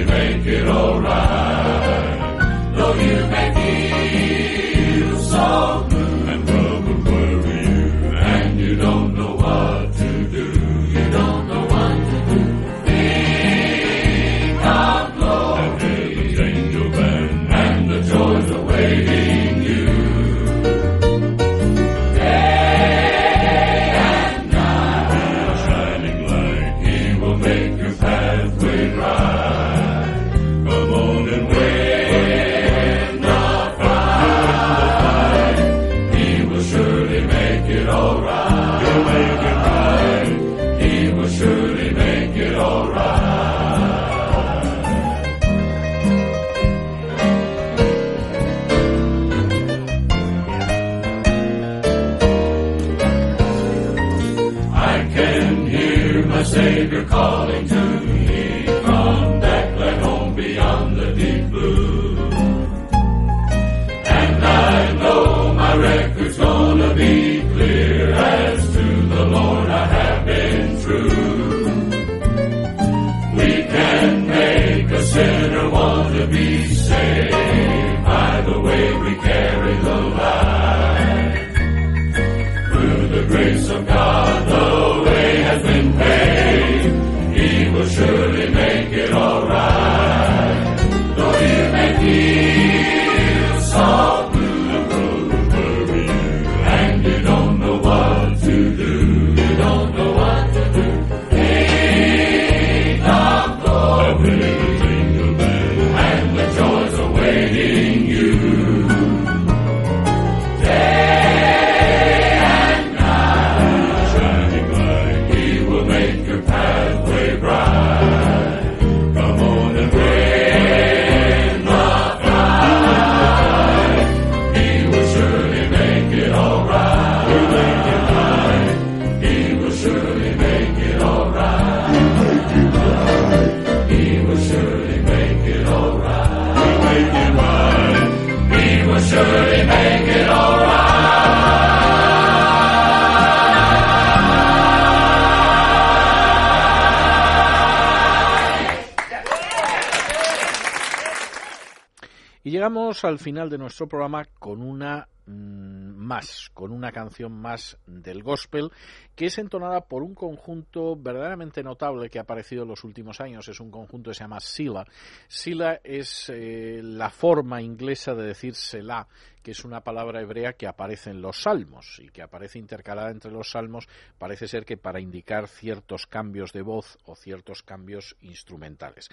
Y llegamos al final de nuestro programa con una más, con una canción más del gospel, que es entonada por un conjunto verdaderamente notable que ha aparecido en los últimos años. Es un conjunto que se llama Sila. Sila es eh, la forma inglesa de decir Selah, que es una palabra hebrea que aparece en los salmos y que aparece intercalada entre los salmos, parece ser que para indicar ciertos cambios de voz o ciertos cambios instrumentales.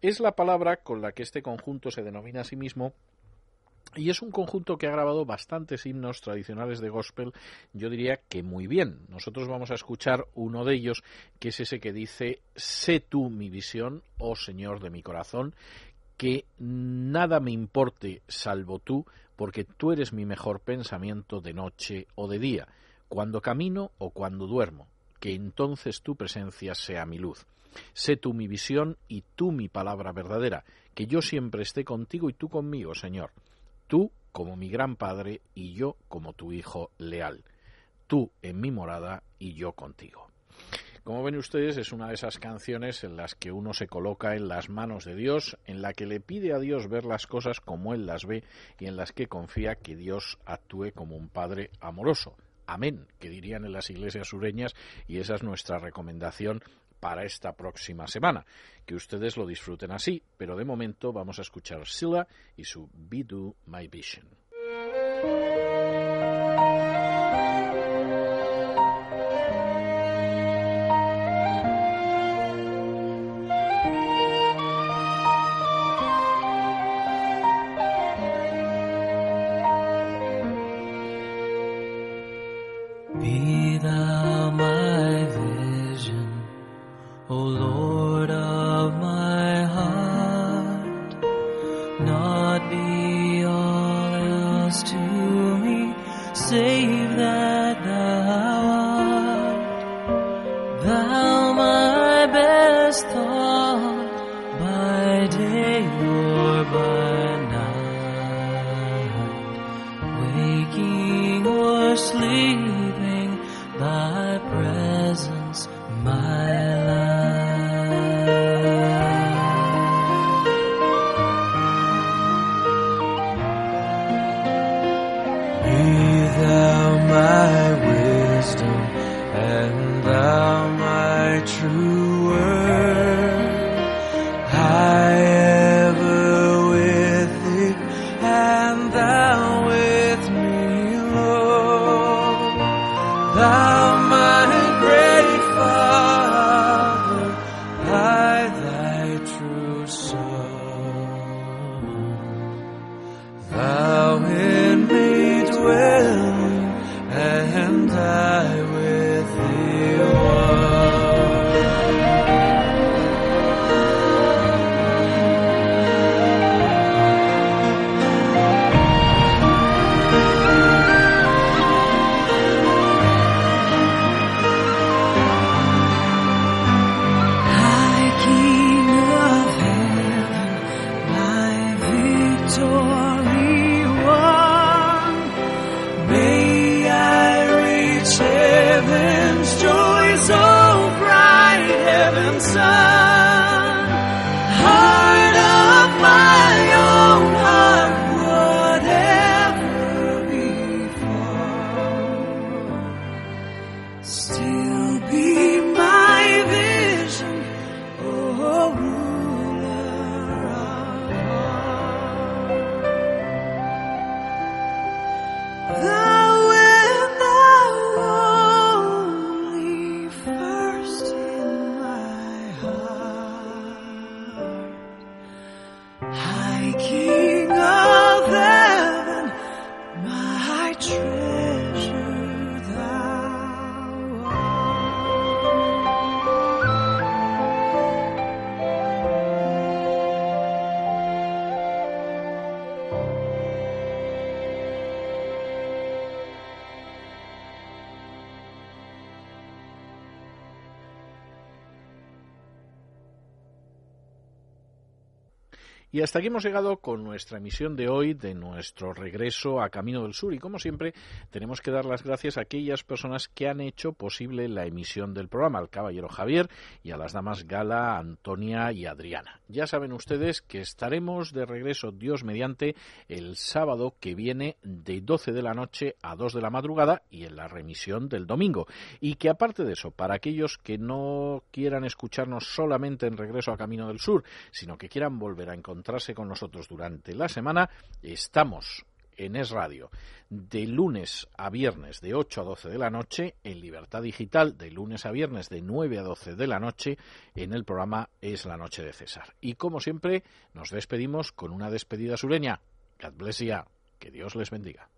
Es la palabra con la que este conjunto se denomina a sí mismo y es un conjunto que ha grabado bastantes himnos tradicionales de gospel, yo diría que muy bien. Nosotros vamos a escuchar uno de ellos, que es ese que dice, sé tú mi visión, oh Señor de mi corazón, que nada me importe salvo tú, porque tú eres mi mejor pensamiento de noche o de día, cuando camino o cuando duermo, que entonces tu presencia sea mi luz. Sé tú mi visión y tú mi palabra verdadera, que yo siempre esté contigo y tú conmigo, Señor tú como mi gran padre y yo como tu hijo leal, tú en mi morada y yo contigo. Como ven ustedes, es una de esas canciones en las que uno se coloca en las manos de Dios, en la que le pide a Dios ver las cosas como Él las ve y en las que confía que Dios actúe como un Padre amoroso. Amén, que dirían en las iglesias sureñas, y esa es nuestra recomendación para esta próxima semana. Que ustedes lo disfruten así, pero de momento vamos a escuchar Silla y su Be Do My Vision. Y hasta aquí hemos llegado con nuestra emisión de hoy de nuestro regreso a Camino del Sur. Y como siempre, tenemos que dar las gracias a aquellas personas que han hecho posible la emisión del programa, al caballero Javier y a las damas Gala, Antonia y Adriana. Ya saben ustedes que estaremos de regreso, Dios mediante, el sábado que viene de 12 de la noche a 2 de la madrugada y en la remisión del domingo. Y que aparte de eso, para aquellos que no quieran escucharnos solamente en regreso a Camino del Sur, sino que quieran volver a encontrarse con nosotros durante la semana, estamos en Es Radio de lunes a viernes de 8 a 12 de la noche, en Libertad Digital de lunes a viernes de 9 a 12 de la noche, en el programa Es la Noche de César. Y como siempre, nos despedimos con una despedida sureña. God bless you. Que Dios les bendiga.